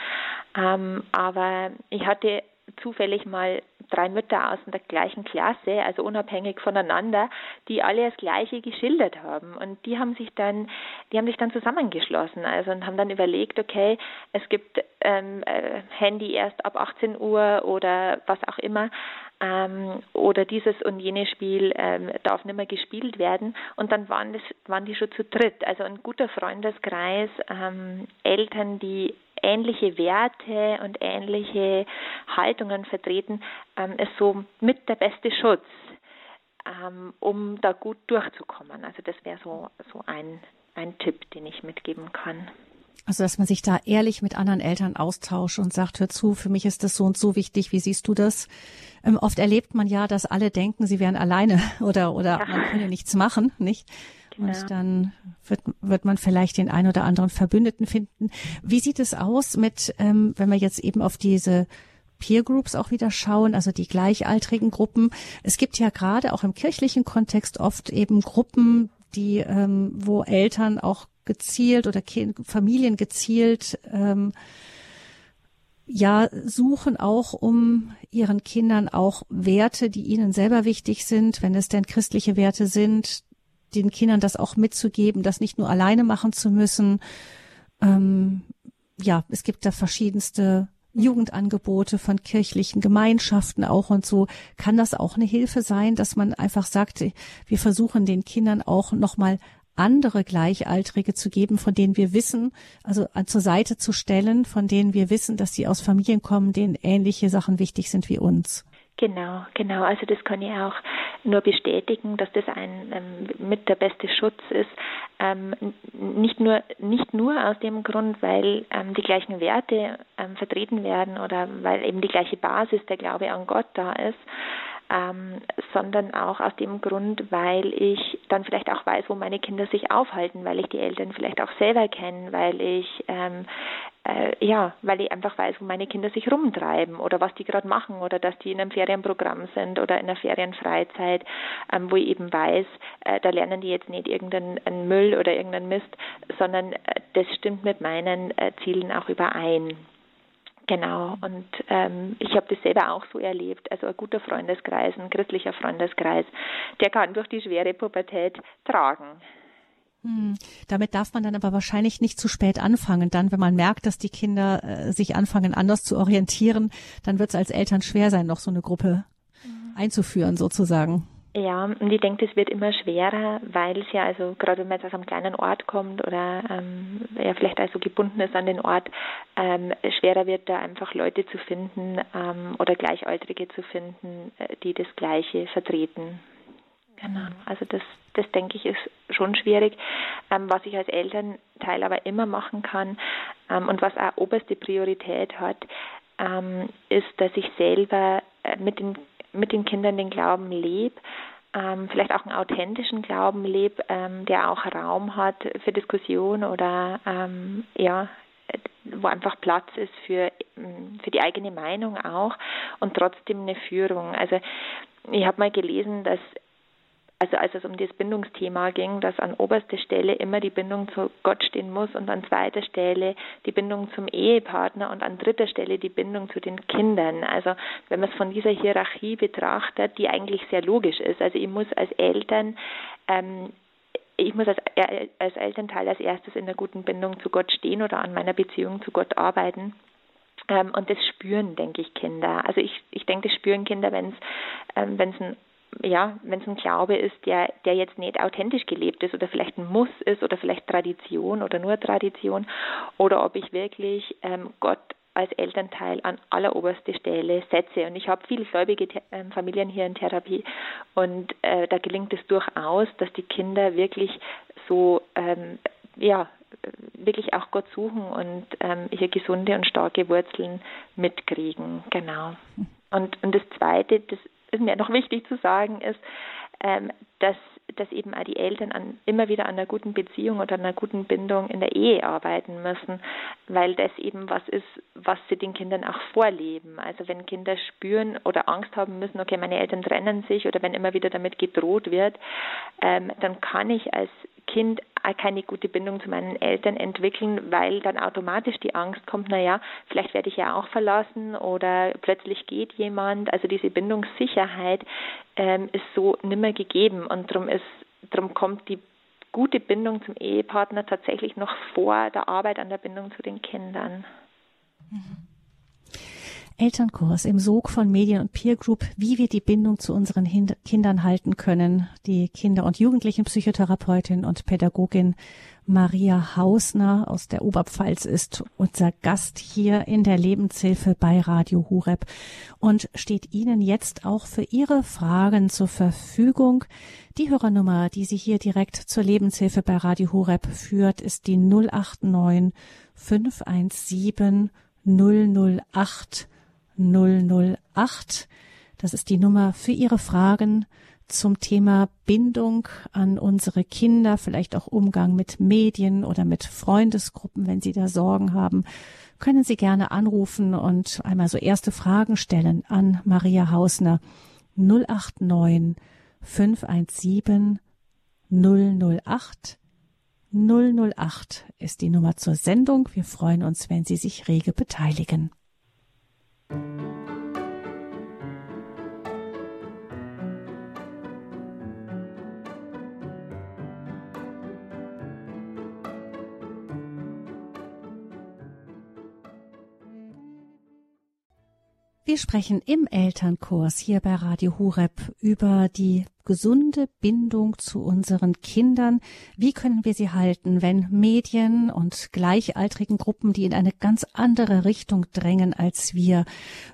Ähm, aber ich hatte zufällig mal drei Mütter aus der gleichen Klasse, also unabhängig voneinander, die alle das Gleiche geschildert haben. Und die haben sich dann, die haben sich dann zusammengeschlossen, also und haben dann überlegt, okay, es gibt ähm, äh, Handy erst ab 18 Uhr oder was auch immer. Ähm, oder dieses und jenes Spiel ähm, darf nicht mehr gespielt werden. Und dann waren, das, waren die schon zu dritt. Also ein guter Freundeskreis, ähm, Eltern, die ähnliche Werte und ähnliche Haltungen vertreten, ähm, ist so mit der beste Schutz, ähm, um da gut durchzukommen. Also das wäre so, so ein, ein Tipp, den ich mitgeben kann. Also, dass man sich da ehrlich mit anderen Eltern austauscht und sagt, hör zu, für mich ist das so und so wichtig, wie siehst du das? Ähm, oft erlebt man ja, dass alle denken, sie wären alleine [laughs] oder, oder ja. man könne nichts machen, nicht? Genau. Und dann wird, wird man vielleicht den ein oder anderen Verbündeten finden. Wie sieht es aus mit, ähm, wenn wir jetzt eben auf diese Peer Groups auch wieder schauen, also die gleichaltrigen Gruppen. Es gibt ja gerade auch im kirchlichen Kontext oft eben Gruppen, die, ähm, wo Eltern auch gezielt oder Familien gezielt ähm, ja suchen auch um ihren Kindern auch Werte, die ihnen selber wichtig sind, wenn es denn christliche Werte sind, den Kindern das auch mitzugeben, das nicht nur alleine machen zu müssen. Ähm, ja, es gibt da verschiedenste Jugendangebote von kirchlichen Gemeinschaften auch und so. Kann das auch eine Hilfe sein, dass man einfach sagt, wir versuchen den Kindern auch nochmal andere Gleichaltrige zu geben, von denen wir wissen, also zur Seite zu stellen, von denen wir wissen, dass sie aus Familien kommen, denen ähnliche Sachen wichtig sind wie uns. Genau, genau. Also das kann ich auch nur bestätigen, dass das ein ähm, mit der beste Schutz ist. Ähm, nicht nur nicht nur aus dem Grund, weil ähm, die gleichen Werte ähm, vertreten werden oder weil eben die gleiche Basis der Glaube an Gott da ist, ähm, sondern auch aus dem Grund, weil ich dann vielleicht auch weiß, wo meine Kinder sich aufhalten, weil ich die Eltern vielleicht auch selber kenne, weil ich ähm, äh, ja, weil ich einfach weiß, wo meine Kinder sich rumtreiben oder was die gerade machen oder dass die in einem Ferienprogramm sind oder in einer Ferienfreizeit, ähm, wo ich eben weiß, äh, da lernen die jetzt nicht irgendeinen Müll oder irgendeinen Mist, sondern äh, das stimmt mit meinen äh, Zielen auch überein. Genau, und ähm, ich habe das selber auch so erlebt. Also ein guter Freundeskreis, ein christlicher Freundeskreis, der kann durch die schwere Pubertät tragen. Hm. Damit darf man dann aber wahrscheinlich nicht zu spät anfangen. Dann, wenn man merkt, dass die Kinder äh, sich anfangen, anders zu orientieren, dann wird es als Eltern schwer sein, noch so eine Gruppe mhm. einzuführen, sozusagen. Ja, und ich denke, das wird immer schwerer, weil es ja, also gerade wenn man jetzt aus einem kleinen Ort kommt oder ähm, ja vielleicht also gebunden ist an den Ort, ähm, schwerer wird da einfach Leute zu finden ähm, oder Gleichaltrige zu finden, äh, die das Gleiche vertreten. Genau, also das, das denke ich ist schon schwierig. Ähm, was ich als Elternteil aber immer machen kann ähm, und was auch oberste Priorität hat, ähm, ist, dass ich selber äh, mit den mit den Kindern den Glauben lebe, ähm, vielleicht auch einen authentischen Glauben lebe, ähm, der auch Raum hat für Diskussion oder ähm, ja, wo einfach Platz ist für, für die eigene Meinung auch und trotzdem eine Führung. Also ich habe mal gelesen, dass also als es um das Bindungsthema ging, dass an oberster Stelle immer die Bindung zu Gott stehen muss und an zweiter Stelle die Bindung zum Ehepartner und an dritter Stelle die Bindung zu den Kindern. Also wenn man es von dieser Hierarchie betrachtet, die eigentlich sehr logisch ist. Also ich muss als Eltern ähm, ich muss als, als Elternteil als erstes in einer guten Bindung zu Gott stehen oder an meiner Beziehung zu Gott arbeiten. Ähm, und das spüren, denke ich, Kinder. Also ich, ich denke, das spüren Kinder, wenn es ähm, ein ja, wenn es ein Glaube ist, der, der jetzt nicht authentisch gelebt ist oder vielleicht ein Muss ist oder vielleicht Tradition oder nur Tradition oder ob ich wirklich ähm, Gott als Elternteil an alleroberste Stelle setze. Und ich habe viele gläubige äh, Familien hier in Therapie und äh, da gelingt es durchaus, dass die Kinder wirklich so ähm, ja wirklich auch Gott suchen und ähm, hier gesunde und starke Wurzeln mitkriegen. Genau. Und, und das Zweite, das mir noch wichtig zu sagen, ist, ähm, dass, dass eben auch die Eltern an, immer wieder an einer guten Beziehung oder einer guten Bindung in der Ehe arbeiten müssen, weil das eben was ist, was sie den Kindern auch vorleben. Also wenn Kinder spüren oder Angst haben müssen, okay, meine Eltern trennen sich oder wenn immer wieder damit gedroht wird, ähm, dann kann ich als Kind keine gute Bindung zu meinen Eltern entwickeln, weil dann automatisch die Angst kommt, naja, vielleicht werde ich ja auch verlassen oder plötzlich geht jemand. Also diese Bindungssicherheit ähm, ist so nimmer gegeben und darum ist, darum kommt die gute Bindung zum Ehepartner tatsächlich noch vor der Arbeit an der Bindung zu den Kindern. Mhm. Elternkurs im Sog von Medien und Peer Group, wie wir die Bindung zu unseren Hind Kindern halten können. Die Kinder- und Jugendlichenpsychotherapeutin und Pädagogin Maria Hausner aus der Oberpfalz ist unser Gast hier in der Lebenshilfe bei Radio Hureb und steht Ihnen jetzt auch für Ihre Fragen zur Verfügung. Die Hörernummer, die Sie hier direkt zur Lebenshilfe bei Radio Hureb führt, ist die 089 517 008 008. Das ist die Nummer für Ihre Fragen zum Thema Bindung an unsere Kinder, vielleicht auch Umgang mit Medien oder mit Freundesgruppen, wenn Sie da Sorgen haben, können Sie gerne anrufen und einmal so erste Fragen stellen an Maria Hausner 089 517 008 008 ist die Nummer zur Sendung. Wir freuen uns, wenn Sie sich rege beteiligen. Wir sprechen im Elternkurs hier bei Radio Hureb über die gesunde Bindung zu unseren Kindern. Wie können wir sie halten, wenn Medien und gleichaltrigen Gruppen, die in eine ganz andere Richtung drängen als wir,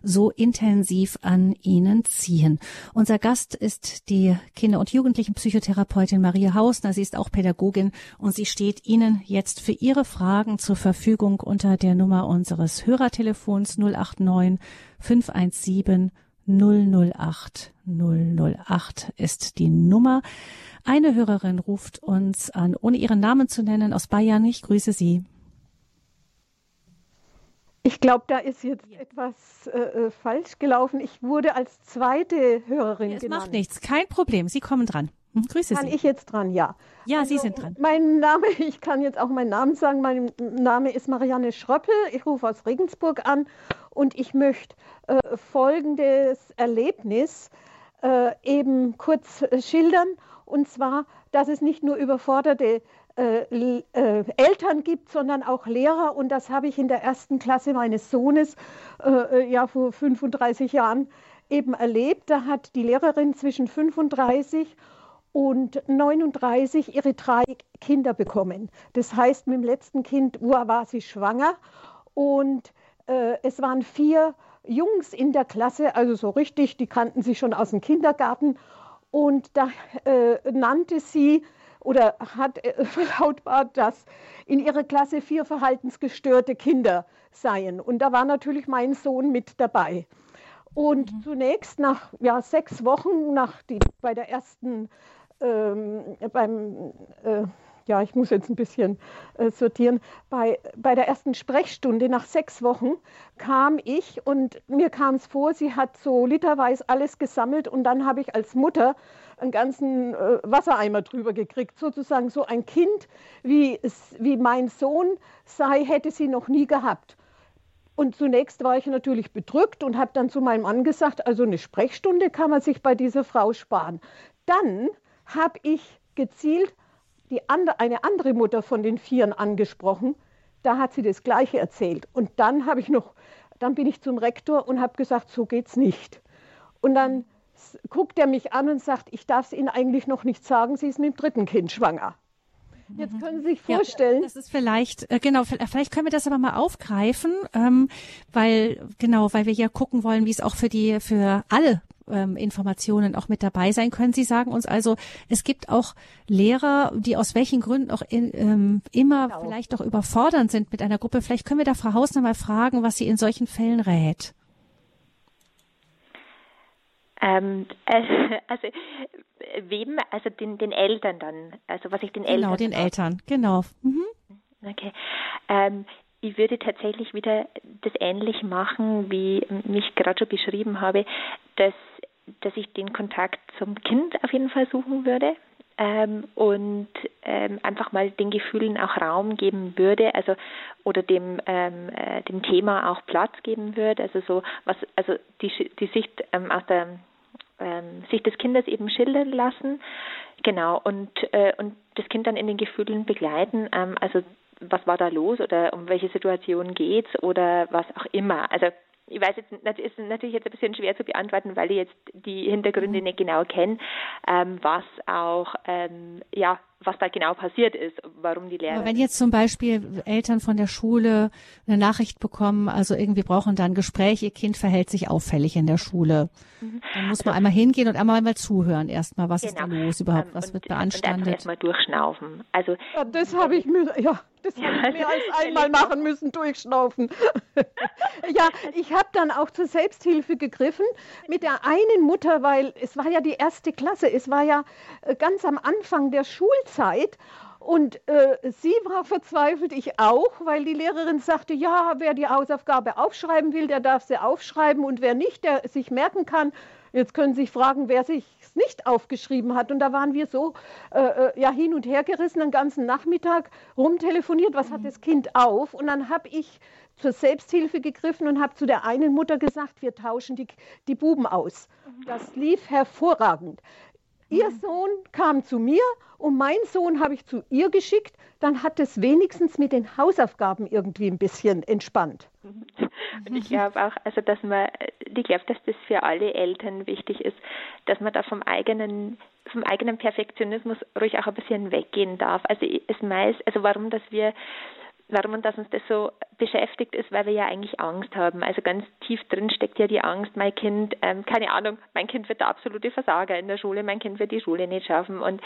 so intensiv an ihnen ziehen? Unser Gast ist die Kinder- und Jugendlichenpsychotherapeutin Maria Hausner. Sie ist auch Pädagogin und sie steht Ihnen jetzt für Ihre Fragen zur Verfügung unter der Nummer unseres Hörertelefons 089 517 008 008 ist die Nummer. Eine Hörerin ruft uns an, ohne ihren Namen zu nennen, aus Bayern. Ich grüße Sie. Ich glaube, da ist jetzt etwas äh, äh, falsch gelaufen. Ich wurde als zweite Hörerin ja, es genannt. macht nichts, kein Problem. Sie kommen dran. Hm, grüße kann Sie. Ich jetzt dran, ja. Ja, also, Sie sind dran. Mein Name, [laughs] ich kann jetzt auch meinen Namen sagen. Mein Name ist Marianne Schröppel. Ich rufe aus Regensburg an und ich möchte äh, folgendes Erlebnis äh, eben kurz äh, schildern. Und zwar, dass es nicht nur überforderte äh, äh, Eltern gibt, sondern auch Lehrer. Und das habe ich in der ersten Klasse meines Sohnes äh, ja vor 35 Jahren eben erlebt. Da hat die Lehrerin zwischen 35 und 39 ihre drei Kinder bekommen. Das heißt, mit dem letzten Kind war sie schwanger und äh, es waren vier Jungs in der Klasse, also so richtig, die kannten sie schon aus dem Kindergarten. Und da äh, nannte sie oder hat äh, [laughs] verlautbart, dass in ihrer Klasse vier verhaltensgestörte Kinder seien. Und da war natürlich mein Sohn mit dabei. Und mhm. zunächst nach ja, sechs Wochen, nach die, bei der ersten, ähm, beim, äh, ja, ich muss jetzt ein bisschen äh, sortieren, bei, bei der ersten Sprechstunde nach sechs Wochen kam ich und mir kam es vor, sie hat so literweise alles gesammelt und dann habe ich als Mutter einen ganzen äh, Wassereimer drüber gekriegt, sozusagen so ein Kind, wie, wie mein Sohn sei, hätte sie noch nie gehabt. Und zunächst war ich natürlich bedrückt und habe dann zu meinem Mann gesagt, also eine Sprechstunde kann man sich bei dieser Frau sparen. Dann habe ich gezielt die andere, eine andere Mutter von den Vieren angesprochen. Da hat sie das Gleiche erzählt. Und dann habe ich noch, dann bin ich zum Rektor und habe gesagt, so geht's nicht. Und dann guckt er mich an und sagt, ich darf es Ihnen eigentlich noch nicht sagen, sie ist mit dem dritten Kind schwanger. Jetzt mhm. können Sie sich vorstellen. Ja, das ist vielleicht, äh, genau, vielleicht können wir das aber mal aufgreifen, ähm, weil, genau, weil wir ja gucken wollen, wie es auch für die, für alle ähm, Informationen auch mit dabei sein können. Sie sagen uns also, es gibt auch Lehrer, die aus welchen Gründen auch in, ähm, immer genau. vielleicht auch überfordernd sind mit einer Gruppe. Vielleicht können wir da Frau Hausner mal fragen, was sie in solchen Fällen rät. Ähm, [laughs] also wem? Also den, den Eltern dann. Also was ich den genau, Eltern. Genau, den Eltern, genau. Mhm. Okay. Ähm, ich würde tatsächlich wieder das ähnlich machen, wie ich gerade schon beschrieben habe, dass, dass ich den Kontakt zum Kind auf jeden Fall suchen würde. Ähm, und ähm, einfach mal den Gefühlen auch Raum geben würde, also oder dem ähm, äh, dem Thema auch Platz geben würde, also so was also die die Sicht ähm, aus der ähm, sich des Kindes eben schildern lassen, genau, und, äh, und das Kind dann in den Gefühlen begleiten, ähm, also was war da los oder um welche Situation geht's oder was auch immer. Also ich weiß jetzt, das ist natürlich jetzt ein bisschen schwer zu beantworten, weil ich jetzt die Hintergründe mhm. nicht genau kenne, ähm, was auch ähm, ja was da genau passiert ist, warum die Lehrer. Aber wenn jetzt zum Beispiel Eltern von der Schule eine Nachricht bekommen, also irgendwie brauchen dann Gespräch, ihr Kind verhält sich auffällig in der Schule, mhm. dann muss man also, einmal hingehen und einmal mal zuhören erstmal, was genau. ist da genau. los überhaupt, was und, wird beanstandet. Und erstmal durchschnaufen. Also ja, das habe ich mir, ja, das ja, habe ich mehr als einmal [laughs] machen müssen, durchschnaufen. [laughs] ja, ich habe dann auch zur Selbsthilfe gegriffen mit der einen Mutter, weil es war ja die erste Klasse, es war ja äh, ganz am Anfang der Schulzeit und äh, sie war verzweifelt, ich auch, weil die Lehrerin sagte, ja, wer die Hausaufgabe aufschreiben will, der darf sie aufschreiben und wer nicht, der sich merken kann. Jetzt können Sie sich fragen, wer sich nicht aufgeschrieben hat. Und da waren wir so äh, äh, ja hin und her gerissen, den ganzen Nachmittag rumtelefoniert, was hat mhm. das Kind auf? Und dann habe ich zur Selbsthilfe gegriffen und habe zu der einen Mutter gesagt, wir tauschen die, die Buben aus. Mhm. Das lief hervorragend. Ihr mhm. Sohn kam zu mir und mein Sohn habe ich zu ihr geschickt. Dann hat es wenigstens mit den Hausaufgaben irgendwie ein bisschen entspannt. Und ich glaube auch, also dass man, ich glaube, dass das für alle Eltern wichtig ist, dass man da vom eigenen, vom eigenen Perfektionismus ruhig auch ein bisschen weggehen darf. Also es meist, also warum, dass wir warum und dass uns das so beschäftigt ist, weil wir ja eigentlich Angst haben. Also ganz tief drin steckt ja die Angst, mein Kind, ähm, keine Ahnung, mein Kind wird der absolute Versager in der Schule, mein Kind wird die Schule nicht schaffen und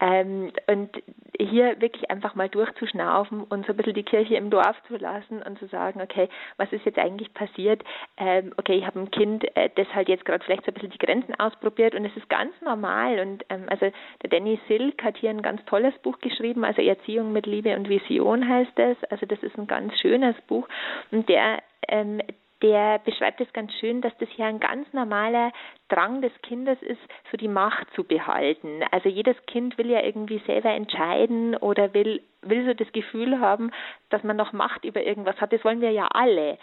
ähm, und hier wirklich einfach mal durchzuschnaufen und so ein bisschen die Kirche im Dorf zu lassen und zu sagen, okay, was ist jetzt eigentlich passiert? Ähm, okay, ich habe ein Kind, äh, das halt jetzt gerade vielleicht so ein bisschen die Grenzen ausprobiert und es ist ganz normal und ähm, also der Danny Silk hat hier ein ganz tolles Buch geschrieben, also Erziehung mit Liebe und Vision heißt es also das ist ein ganz schönes Buch und der ähm, der beschreibt es ganz schön, dass das hier ein ganz normaler Drang des Kindes ist, so die Macht zu behalten. Also jedes Kind will ja irgendwie selber entscheiden oder will, will so das Gefühl haben, dass man noch Macht über irgendwas hat. Das wollen wir ja alle.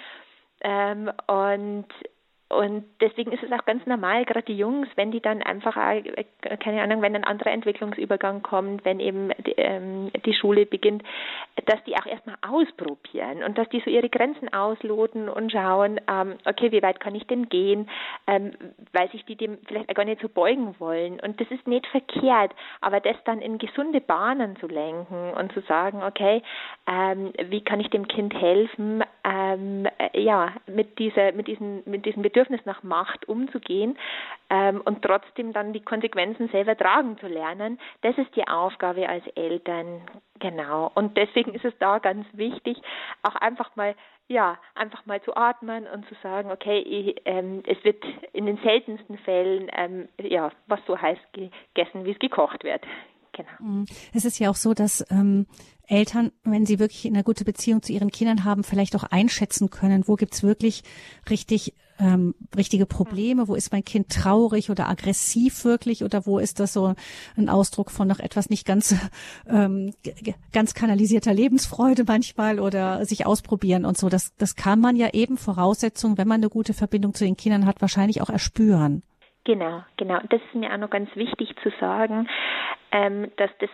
Ähm, und und deswegen ist es auch ganz normal, gerade die Jungs, wenn die dann einfach, äh, keine Ahnung, wenn ein anderer Entwicklungsübergang kommt, wenn eben die, ähm, die Schule beginnt, dass die auch erstmal ausprobieren und dass die so ihre Grenzen ausloten und schauen, ähm, okay, wie weit kann ich denn gehen, ähm, weil sich die dem vielleicht gar nicht so beugen wollen. Und das ist nicht verkehrt, aber das dann in gesunde Bahnen zu lenken und zu sagen, okay, ähm, wie kann ich dem Kind helfen, ähm, äh, ja, mit dieser, mit diesem, mit diesem Bedürfnis nach Macht umzugehen ähm, und trotzdem dann die Konsequenzen selber tragen zu lernen. Das ist die Aufgabe als Eltern, genau. Und deswegen ist es da ganz wichtig, auch einfach mal ja, einfach mal zu atmen und zu sagen, okay, ich, ähm, es wird in den seltensten Fällen ähm, ja was so heiß gegessen, wie es gekocht wird. Genau. Mhm. Es ist ja auch so, dass ähm, Eltern, wenn sie wirklich eine gute Beziehung zu ihren Kindern haben, vielleicht auch einschätzen können, wo gibt's wirklich richtig ähm, richtige Probleme, wo ist mein Kind traurig oder aggressiv wirklich oder wo ist das so ein Ausdruck von noch etwas nicht ganz ähm, ganz kanalisierter Lebensfreude manchmal oder sich ausprobieren und so. Das, das kann man ja eben Voraussetzung, wenn man eine gute Verbindung zu den Kindern hat, wahrscheinlich auch erspüren. Genau, genau. Das ist mir auch noch ganz wichtig zu sagen, ähm, dass das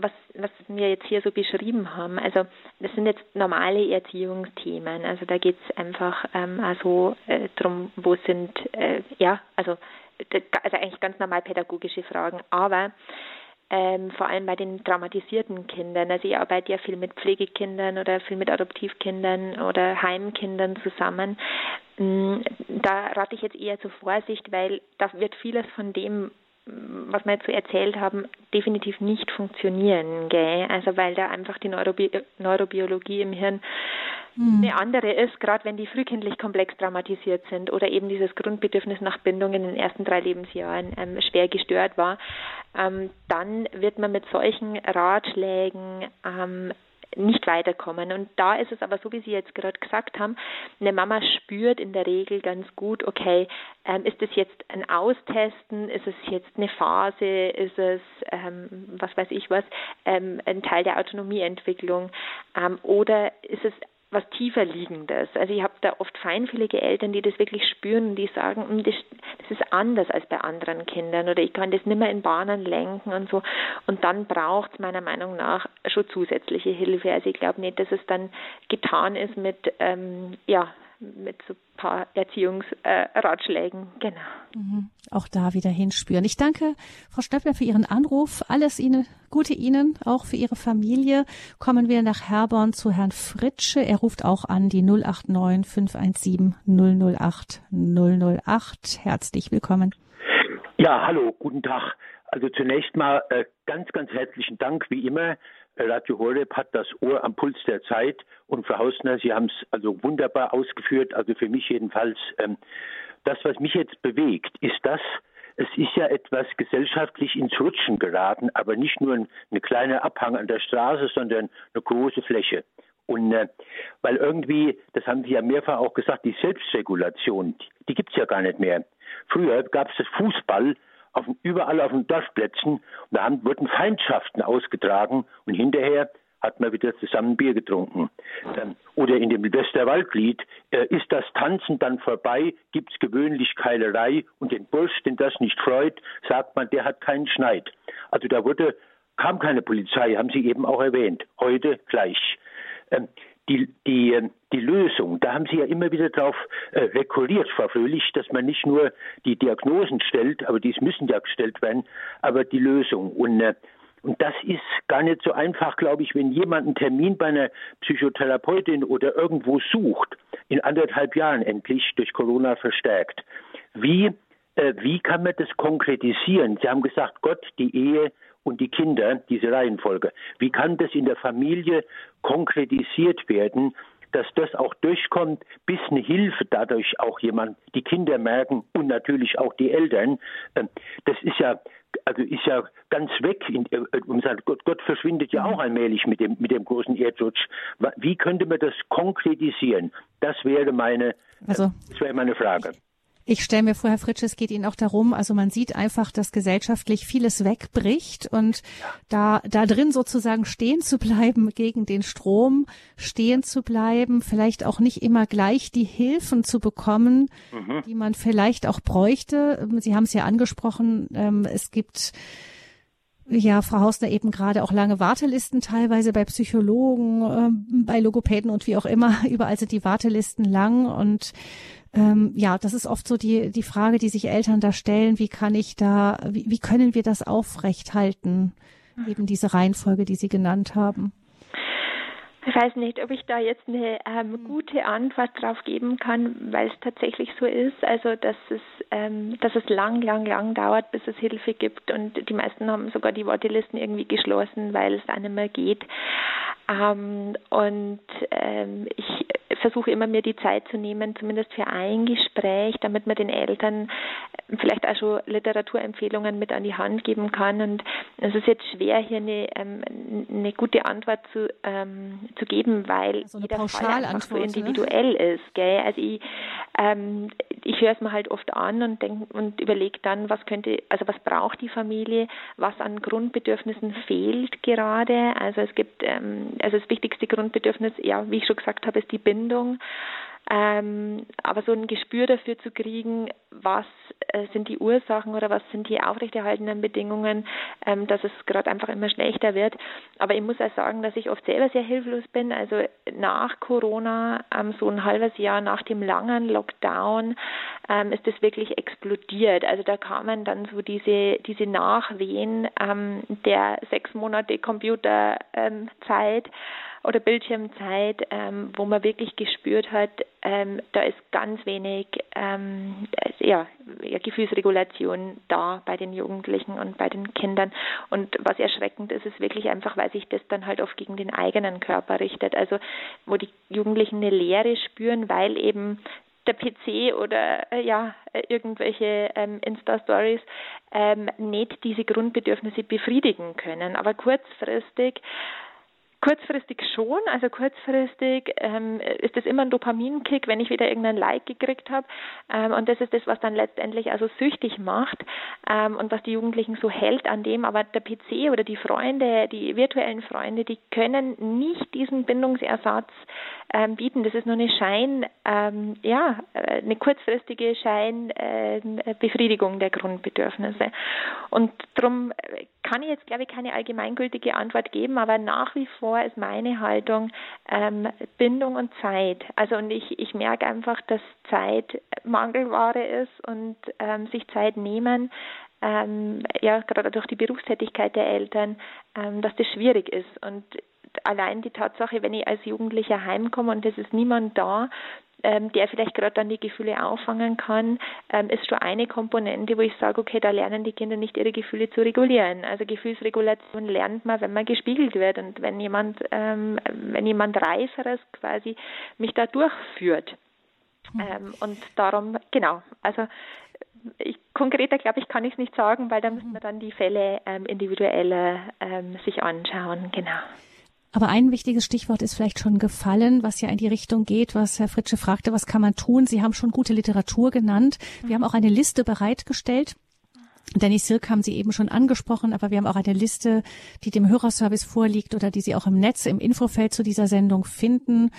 was, was wir jetzt hier so beschrieben haben, also das sind jetzt normale Erziehungsthemen. Also da geht es einfach ähm, also äh, drum, wo sind äh, ja, also also eigentlich ganz normal pädagogische Fragen, aber ähm, vor allem bei den traumatisierten Kindern. Also ich arbeite ja viel mit Pflegekindern oder viel mit Adoptivkindern oder Heimkindern zusammen. Mm, da rate ich jetzt eher zur Vorsicht, weil da wird vieles von dem, was wir jetzt so erzählt haben, definitiv nicht funktionieren. Gell? Also weil da einfach die Neurobi Neurobiologie im Hirn hm. eine andere ist, gerade wenn die frühkindlich komplex traumatisiert sind oder eben dieses Grundbedürfnis nach Bindung in den ersten drei Lebensjahren ähm, schwer gestört war, ähm, dann wird man mit solchen Ratschlägen ähm, nicht weiterkommen. Und da ist es aber so, wie Sie jetzt gerade gesagt haben, eine Mama spürt in der Regel ganz gut, okay, ähm, ist es jetzt ein Austesten, ist es jetzt eine Phase, ist es, ähm, was weiß ich was, ähm, ein Teil der Autonomieentwicklung? Ähm, oder ist es was tiefer liegendes. Also ich habe da oft feinfühlige Eltern, die das wirklich spüren die sagen, hm, das, das ist anders als bei anderen Kindern oder ich kann das nicht mehr in Bahnen lenken und so. Und dann braucht es meiner Meinung nach schon zusätzliche Hilfe. Also ich glaube nicht, dass es dann getan ist mit ähm, ja mit so ein paar Erziehungsratschlägen. Äh, genau. Mhm. Auch da wieder hinspüren. Ich danke Frau Stöppler für Ihren Anruf. Alles Ihnen, Gute Ihnen, auch für Ihre Familie. Kommen wir nach Herborn zu Herrn Fritsche. Er ruft auch an die 089 517 008 008. Herzlich willkommen. Ja, hallo, guten Tag. Also zunächst mal äh, ganz, ganz herzlichen Dank, wie immer, Radio Horeb hat das Ohr am Puls der Zeit und Frau Hausner, Sie haben es also wunderbar ausgeführt, also für mich jedenfalls. Ähm, das, was mich jetzt bewegt, ist das, es ist ja etwas gesellschaftlich ins Rutschen geraten, aber nicht nur ein, ein kleiner Abhang an der Straße, sondern eine große Fläche. Und äh, weil irgendwie, das haben Sie ja mehrfach auch gesagt, die Selbstregulation, die, die gibt es ja gar nicht mehr. Früher gab es das Fußball, auf, überall auf den Dorfplätzen und da haben, wurden Feindschaften ausgetragen und hinterher hat man wieder zusammen Bier getrunken. Ähm, oder in dem Westerwaldlied, äh, ist das Tanzen dann vorbei, gibt's gewöhnlich Keilerei und den Bursch, den das nicht freut, sagt man, der hat keinen Schneid. Also da wurde, kam keine Polizei, haben Sie eben auch erwähnt. Heute gleich. Ähm, die, die, ähm, die Lösung, da haben Sie ja immer wieder darauf äh, rekurriert, Frau Fröhlich, dass man nicht nur die Diagnosen stellt, aber dies müssen ja gestellt werden, aber die Lösung. Und, äh, und das ist gar nicht so einfach, glaube ich, wenn jemand einen Termin bei einer Psychotherapeutin oder irgendwo sucht, in anderthalb Jahren endlich durch Corona verstärkt. Wie, äh, wie kann man das konkretisieren? Sie haben gesagt, Gott, die Ehe, und die Kinder, diese Reihenfolge. Wie kann das in der Familie konkretisiert werden, dass das auch durchkommt, bis eine Hilfe dadurch auch jemand, die Kinder merken und natürlich auch die Eltern. Ähm, das ist ja, also ist ja ganz weg. Äh, und sagt, Gott, Gott verschwindet ja auch allmählich mit dem, mit dem großen Erdrutsch. Wie könnte man das konkretisieren? Das wäre meine, also, das wäre meine Frage. Ich stelle mir vor, Herr Fritsch, es geht Ihnen auch darum, also man sieht einfach, dass gesellschaftlich vieles wegbricht und da, da drin sozusagen stehen zu bleiben, gegen den Strom stehen zu bleiben, vielleicht auch nicht immer gleich die Hilfen zu bekommen, mhm. die man vielleicht auch bräuchte. Sie haben es ja angesprochen, ähm, es gibt ja, Frau Hausner eben gerade auch lange Wartelisten teilweise bei Psychologen, äh, bei Logopäden und wie auch immer. [laughs] Überall sind die Wartelisten lang und ähm, ja, das ist oft so die, die Frage, die sich Eltern da stellen, wie kann ich da, wie, wie können wir das aufrecht halten? Eben diese Reihenfolge, die Sie genannt haben. Ich weiß nicht, ob ich da jetzt eine ähm, hm. gute Antwort drauf geben kann, weil es tatsächlich so ist, also dass es, ähm, dass es lang, lang, lang dauert, bis es Hilfe gibt und die meisten haben sogar die Wartelisten irgendwie geschlossen, weil es einem mehr geht. Ähm, und ähm, ich versuche immer mir die Zeit zu nehmen, zumindest für ein Gespräch, damit man den Eltern vielleicht auch schon Literaturempfehlungen mit an die Hand geben kann. Und es ist jetzt schwer, hier eine, ähm, eine gute Antwort zu, ähm, zu geben, weil also jeder Fall einfach so ne? individuell ne? ist. Gell? Also ich, ähm, ich höre es mir halt oft an und denk, und überlege dann, was könnte, also was braucht die Familie, was an Grundbedürfnissen fehlt gerade. Also es gibt, ähm, also das wichtigste Grundbedürfnis, ja, wie ich schon gesagt habe, ist die Bindung. Ähm, aber so ein Gespür dafür zu kriegen, was äh, sind die Ursachen oder was sind die aufrechterhaltenen Bedingungen, ähm, dass es gerade einfach immer schlechter wird. Aber ich muss auch sagen, dass ich oft selber sehr hilflos bin. Also nach Corona, ähm, so ein halbes Jahr nach dem langen Lockdown, ähm, ist das wirklich explodiert. Also da kamen dann so diese, diese Nachwehen ähm, der sechs Monate Computerzeit. Oder Bildschirmzeit, ähm, wo man wirklich gespürt hat, ähm, da ist ganz wenig ähm, ja, Gefühlsregulation da bei den Jugendlichen und bei den Kindern. Und was erschreckend ist, ist wirklich einfach, weil sich das dann halt oft gegen den eigenen Körper richtet. Also wo die Jugendlichen eine Leere spüren, weil eben der PC oder äh, ja irgendwelche ähm, Insta-Stories ähm, nicht diese Grundbedürfnisse befriedigen können. Aber kurzfristig Kurzfristig schon, also kurzfristig ähm, ist es immer ein Dopaminkick, wenn ich wieder irgendein Like gekriegt habe. Ähm, und das ist das, was dann letztendlich also süchtig macht ähm, und was die Jugendlichen so hält an dem. Aber der PC oder die Freunde, die virtuellen Freunde, die können nicht diesen Bindungsersatz ähm, bieten. Das ist nur eine Schein, ähm, ja, äh, eine kurzfristige Scheinbefriedigung ähm, der Grundbedürfnisse. Und darum kann ich jetzt, glaube ich, keine allgemeingültige Antwort geben, aber nach wie vor ist meine Haltung ähm, Bindung und Zeit. Also und ich, ich merke einfach, dass Zeit Mangelware ist und ähm, sich Zeit nehmen, ähm, ja, gerade durch die Berufstätigkeit der Eltern, ähm, dass das schwierig ist. Und allein die Tatsache, wenn ich als Jugendlicher heimkomme und es ist niemand da, ähm, der vielleicht gerade dann die Gefühle auffangen kann, ähm, ist schon eine Komponente, wo ich sage, okay, da lernen die Kinder nicht ihre Gefühle zu regulieren. Also Gefühlsregulation lernt man, wenn man gespiegelt wird und wenn jemand, ähm, wenn jemand Reiferes quasi mich da durchführt. Mhm. Ähm, und darum, genau, also ich, konkreter, glaube ich, kann ich es nicht sagen, weil da müssen wir dann die Fälle ähm, individueller ähm, sich anschauen. Genau. Aber ein wichtiges Stichwort ist vielleicht schon gefallen, was ja in die Richtung geht, was Herr Fritsche fragte, was kann man tun? Sie haben schon gute Literatur genannt. Wir haben auch eine Liste bereitgestellt Dennis Silk haben Sie eben schon angesprochen, aber wir haben auch eine Liste, die dem Hörerservice vorliegt oder die Sie auch im Netz im Infofeld zu dieser Sendung finden.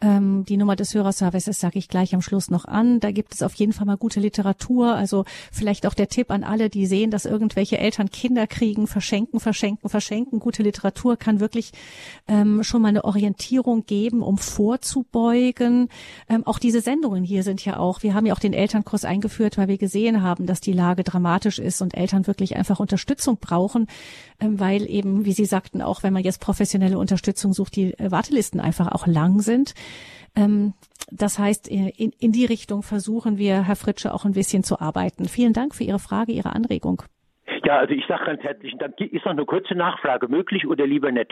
Ähm, die Nummer des Hörerservices sage ich gleich am Schluss noch an. Da gibt es auf jeden Fall mal gute Literatur. Also vielleicht auch der Tipp an alle, die sehen, dass irgendwelche Eltern Kinder kriegen, verschenken, verschenken, verschenken. Gute Literatur kann wirklich ähm, schon mal eine Orientierung geben, um vorzubeugen. Ähm, auch diese Sendungen hier sind ja auch, wir haben ja auch den Elternkurs eingeführt, weil wir gesehen haben, dass die Lage dramatisch ist ist und Eltern wirklich einfach Unterstützung brauchen, ähm, weil eben, wie Sie sagten, auch wenn man jetzt professionelle Unterstützung sucht, die äh, Wartelisten einfach auch lang sind. Ähm, das heißt, in, in die Richtung versuchen wir, Herr Fritsche, auch ein bisschen zu arbeiten. Vielen Dank für Ihre Frage, Ihre Anregung. Ja, also ich sage ganz herzlichen Dank. Ist noch eine kurze Nachfrage möglich oder lieber nicht?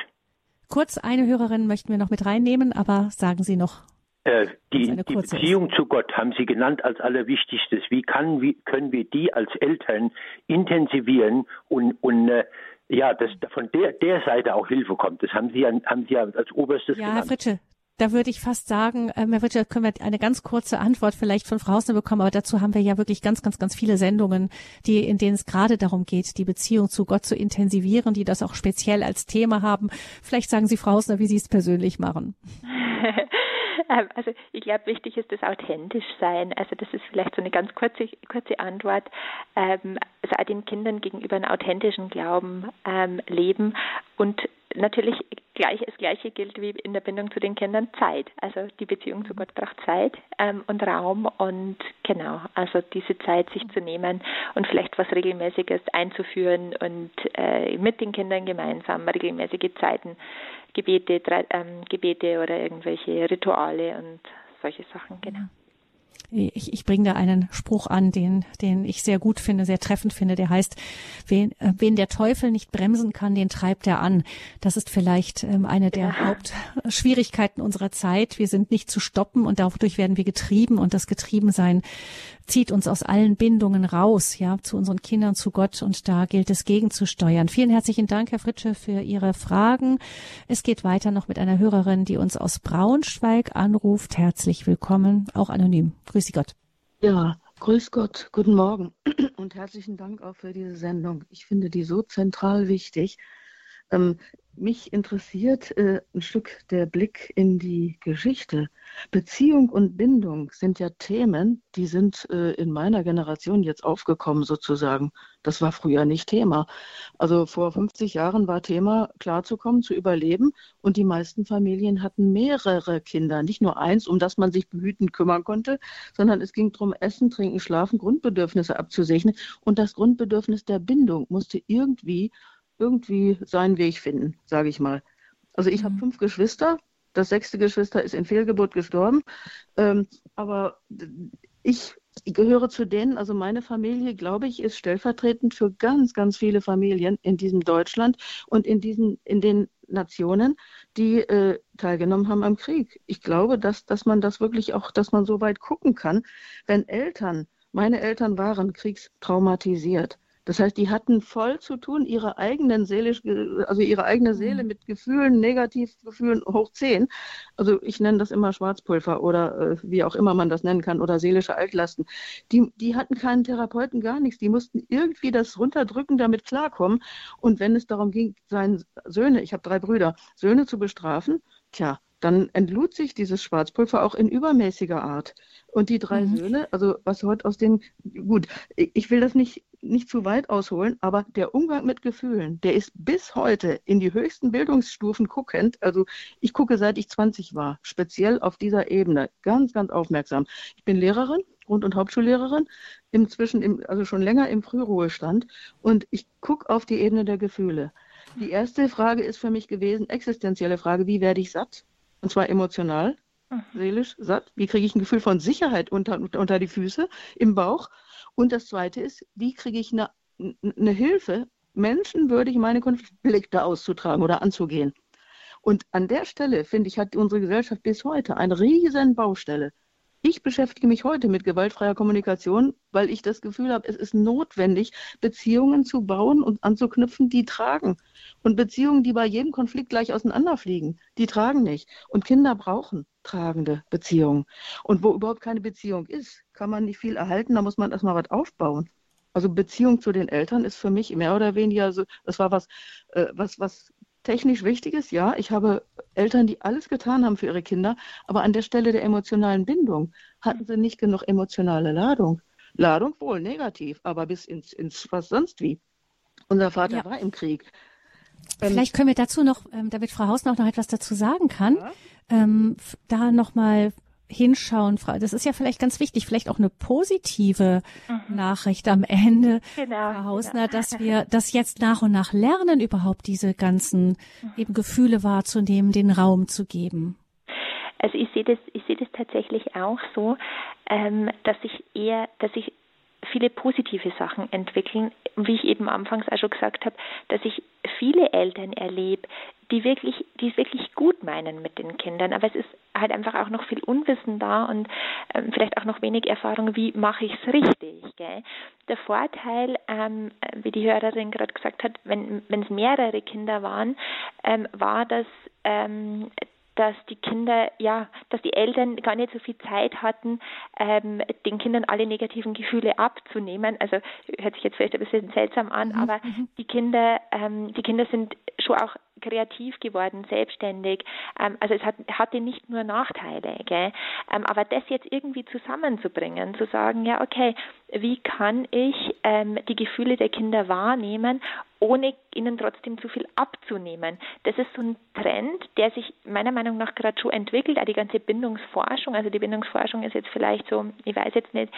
Kurz eine Hörerin möchten wir noch mit reinnehmen, aber sagen Sie noch. Äh, die, die Beziehung ist. zu Gott haben Sie genannt als allerwichtigstes. Wie, kann, wie können wir die als Eltern intensivieren und, und äh, ja, dass von der, der Seite auch Hilfe kommt. Das haben Sie, haben Sie als oberstes ja, genannt. Herr Fritsche, da würde ich fast sagen, ähm, Herr Fritsche, können wir eine ganz kurze Antwort vielleicht von Frau Hausner bekommen, aber dazu haben wir ja wirklich ganz, ganz, ganz viele Sendungen, die, in denen es gerade darum geht, die Beziehung zu Gott zu intensivieren, die das auch speziell als Thema haben. Vielleicht sagen Sie, Frau Hausner, wie Sie es persönlich machen. [laughs] Ähm, also ich glaube, wichtig ist das authentisch sein. Also das ist vielleicht so eine ganz kurze, kurze Antwort. Ähm, also auch den Kindern gegenüber einen authentischen Glauben ähm, leben und natürlich gleich, das Gleiche gilt wie in der Bindung zu den Kindern Zeit. Also die Beziehung zu Gott braucht Zeit ähm, und Raum und genau, also diese Zeit sich zu nehmen und vielleicht was Regelmäßiges einzuführen und äh, mit den Kindern gemeinsam regelmäßige Zeiten, Gebete, drei, ähm, Gebete oder irgendwelche Rituale und solche Sachen, genau ich, ich bringe da einen Spruch an, den, den ich sehr gut finde, sehr treffend finde, der heißt, wen, äh, wen der Teufel nicht bremsen kann, den treibt er an. Das ist vielleicht ähm, eine der ja. Hauptschwierigkeiten unserer Zeit. Wir sind nicht zu stoppen und dadurch werden wir getrieben und das Getriebensein zieht uns aus allen Bindungen raus, ja, zu unseren Kindern, zu Gott und da gilt es gegenzusteuern. Vielen herzlichen Dank, Herr Fritsche, für Ihre Fragen. Es geht weiter noch mit einer Hörerin, die uns aus Braunschweig anruft. Herzlich willkommen, auch anonym. Grüß Sie Gott. Ja, grüß Gott, guten Morgen [clears throat] und herzlichen Dank auch für diese Sendung. Ich finde die so zentral wichtig. Ähm, mich interessiert äh, ein Stück der Blick in die Geschichte. Beziehung und Bindung sind ja Themen, die sind äh, in meiner Generation jetzt aufgekommen sozusagen. Das war früher nicht Thema. Also vor 50 Jahren war Thema, klarzukommen, zu überleben. Und die meisten Familien hatten mehrere Kinder, nicht nur eins, um das man sich behüten kümmern konnte, sondern es ging darum, Essen, Trinken, Schlafen, Grundbedürfnisse abzusegnen. Und das Grundbedürfnis der Bindung musste irgendwie irgendwie seinen Weg finden, sage ich mal. Also ich mhm. habe fünf Geschwister. Das sechste Geschwister ist in Fehlgeburt gestorben. Ähm, aber ich gehöre zu denen, also meine Familie, glaube ich, ist stellvertretend für ganz, ganz viele Familien in diesem Deutschland und in diesen, in den Nationen, die äh, teilgenommen haben am Krieg. Ich glaube, dass, dass man das wirklich auch, dass man so weit gucken kann, wenn Eltern, meine Eltern waren kriegstraumatisiert. Das heißt, die hatten voll zu tun, ihre eigenen seelisch, also ihre eigene Seele mhm. mit Gefühlen, Negativgefühlen hoch zehn. Also ich nenne das immer Schwarzpulver oder äh, wie auch immer man das nennen kann oder seelische Altlasten. Die, die hatten keinen Therapeuten, gar nichts. Die mussten irgendwie das runterdrücken, damit klarkommen. Und wenn es darum ging, seine Söhne, ich habe drei Brüder, Söhne zu bestrafen, tja, dann entlud sich dieses Schwarzpulver auch in übermäßiger Art. Und die drei mhm. Söhne, also was heute aus den, gut, ich will das nicht, nicht zu weit ausholen, aber der Umgang mit Gefühlen, der ist bis heute in die höchsten Bildungsstufen guckend. Also ich gucke seit ich 20 war, speziell auf dieser Ebene, ganz, ganz aufmerksam. Ich bin Lehrerin, Grund- und Hauptschullehrerin, inzwischen im, also schon länger im Frühruhestand und ich gucke auf die Ebene der Gefühle. Die erste Frage ist für mich gewesen, existenzielle Frage, wie werde ich satt? Und zwar emotional, mhm. seelisch, satt. Wie kriege ich ein Gefühl von Sicherheit unter, unter die Füße, im Bauch? Und das Zweite ist, wie kriege ich eine, eine Hilfe, menschenwürdig meine Konflikte auszutragen oder anzugehen? Und an der Stelle, finde ich, hat unsere Gesellschaft bis heute eine riesen Baustelle. Ich beschäftige mich heute mit gewaltfreier Kommunikation, weil ich das Gefühl habe, es ist notwendig, Beziehungen zu bauen und anzuknüpfen, die tragen. Und Beziehungen, die bei jedem Konflikt gleich auseinanderfliegen, die tragen nicht. Und Kinder brauchen tragende Beziehungen. Und wo überhaupt keine Beziehung ist, kann man nicht viel erhalten, da muss man erstmal was aufbauen. Also Beziehung zu den Eltern ist für mich mehr oder weniger so, das war was, äh, was, was technisch wichtig ist, ja, ich habe Eltern, die alles getan haben für ihre Kinder, aber an der Stelle der emotionalen Bindung hatten sie nicht genug emotionale Ladung. Ladung wohl negativ, aber bis ins, ins was sonst wie. Unser Vater ja. war im Krieg. Vielleicht können wir dazu noch, ähm, damit Frau Hausner auch noch etwas dazu sagen kann, ja. ähm, da nochmal hinschauen. Das ist ja vielleicht ganz wichtig, vielleicht auch eine positive mhm. Nachricht am Ende, genau, Frau Hausner, genau. dass [laughs] wir das jetzt nach und nach lernen, überhaupt diese ganzen mhm. eben Gefühle wahrzunehmen, den Raum zu geben. Also ich sehe das, ich sehe das tatsächlich auch so, ähm, dass ich eher, dass ich viele positive Sachen entwickeln. Wie ich eben anfangs auch schon gesagt habe, dass ich viele Eltern erlebe, die wirklich, die es wirklich gut meinen mit den Kindern. Aber es ist halt einfach auch noch viel Unwissen da und ähm, vielleicht auch noch wenig Erfahrung, wie mache ich es richtig. Gell? Der Vorteil, ähm, wie die Hörerin gerade gesagt hat, wenn es mehrere Kinder waren, ähm, war, dass ähm, dass die Kinder, ja, dass die Eltern gar nicht so viel Zeit hatten, ähm, den Kindern alle negativen Gefühle abzunehmen. Also hört sich jetzt vielleicht ein bisschen seltsam an, mhm. aber mhm. die Kinder, ähm, die Kinder sind schon auch kreativ geworden, selbstständig. Ähm, also es hat, hatte nicht nur Nachteile, gell? Ähm, aber das jetzt irgendwie zusammenzubringen, zu sagen, ja, okay, wie kann ich ähm, die Gefühle der Kinder wahrnehmen, ohne ihnen trotzdem zu viel abzunehmen. Das ist so ein Trend, der sich meiner Meinung nach gerade schon entwickelt. Auch die ganze Bindungsforschung, also die Bindungsforschung ist jetzt vielleicht so, ich weiß jetzt nicht,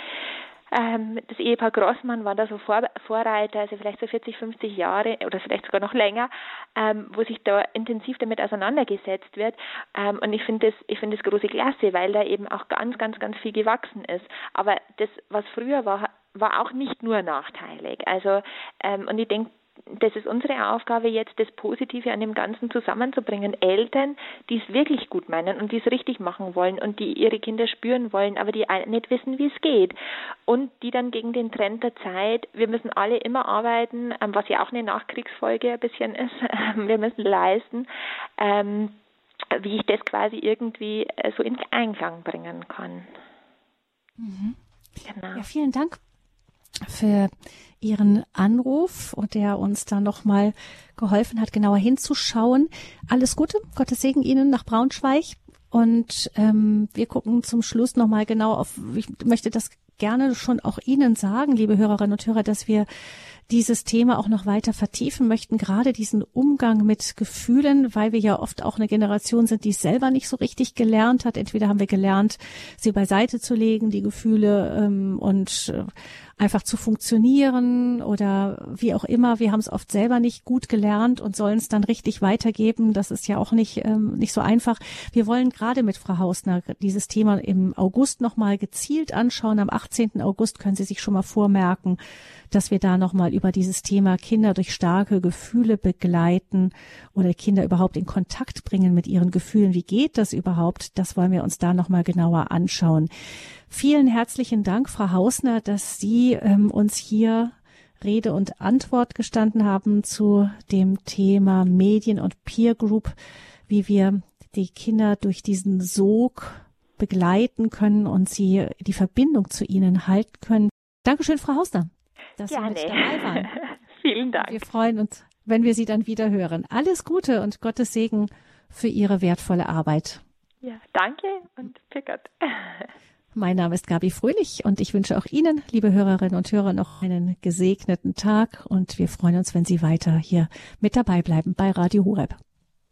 ähm, das Ehepaar Grossmann war da so Vor Vorreiter, also vielleicht so 40, 50 Jahre oder vielleicht sogar noch länger, ähm, wo sich da intensiv damit auseinandergesetzt wird. Ähm, und ich finde das, ich finde das große Klasse, weil da eben auch ganz, ganz, ganz viel gewachsen ist. Aber das, was früher war, war auch nicht nur nachteilig. Also ähm, und ich denke, das ist unsere Aufgabe jetzt, das Positive an dem Ganzen zusammenzubringen. Eltern, die es wirklich gut meinen und die es richtig machen wollen und die ihre Kinder spüren wollen, aber die nicht wissen, wie es geht. Und die dann gegen den Trend der Zeit, wir müssen alle immer arbeiten, ähm, was ja auch eine Nachkriegsfolge ein bisschen ist, [laughs] wir müssen leisten, ähm, wie ich das quasi irgendwie äh, so in Einklang bringen kann. Mhm. Genau. Ja, vielen Dank für Ihren Anruf und der uns da nochmal geholfen hat, genauer hinzuschauen. Alles Gute, Gottes Segen Ihnen nach Braunschweig. Und ähm, wir gucken zum Schluss nochmal genau auf, ich möchte das gerne schon auch Ihnen sagen, liebe Hörerinnen und Hörer, dass wir dieses Thema auch noch weiter vertiefen möchten, gerade diesen Umgang mit Gefühlen, weil wir ja oft auch eine Generation sind, die es selber nicht so richtig gelernt hat. Entweder haben wir gelernt, sie beiseite zu legen, die Gefühle ähm, und äh, einfach zu funktionieren oder wie auch immer. Wir haben es oft selber nicht gut gelernt und sollen es dann richtig weitergeben. Das ist ja auch nicht, ähm, nicht so einfach. Wir wollen gerade mit Frau Hausner dieses Thema im August nochmal gezielt anschauen. Am 18. August können Sie sich schon mal vormerken, dass wir da nochmal über dieses Thema Kinder durch starke Gefühle begleiten oder Kinder überhaupt in Kontakt bringen mit ihren Gefühlen. Wie geht das überhaupt? Das wollen wir uns da nochmal genauer anschauen. Vielen herzlichen Dank, Frau Hausner, dass Sie ähm, uns hier Rede und Antwort gestanden haben zu dem Thema Medien und Peer Group, wie wir die Kinder durch diesen Sog begleiten können und sie die Verbindung zu ihnen halten können. Dankeschön, Frau Hausner, dass Gerne. Sie mit dabei waren. [laughs] Vielen Dank. Wir freuen uns, wenn wir Sie dann wieder hören. Alles Gute und Gottes Segen für Ihre wertvolle Arbeit. Ja, danke und Gott. [laughs] Mein Name ist Gabi Fröhlich und ich wünsche auch Ihnen, liebe Hörerinnen und Hörer, noch einen gesegneten Tag und wir freuen uns, wenn Sie weiter hier mit dabei bleiben bei Radio Horeb.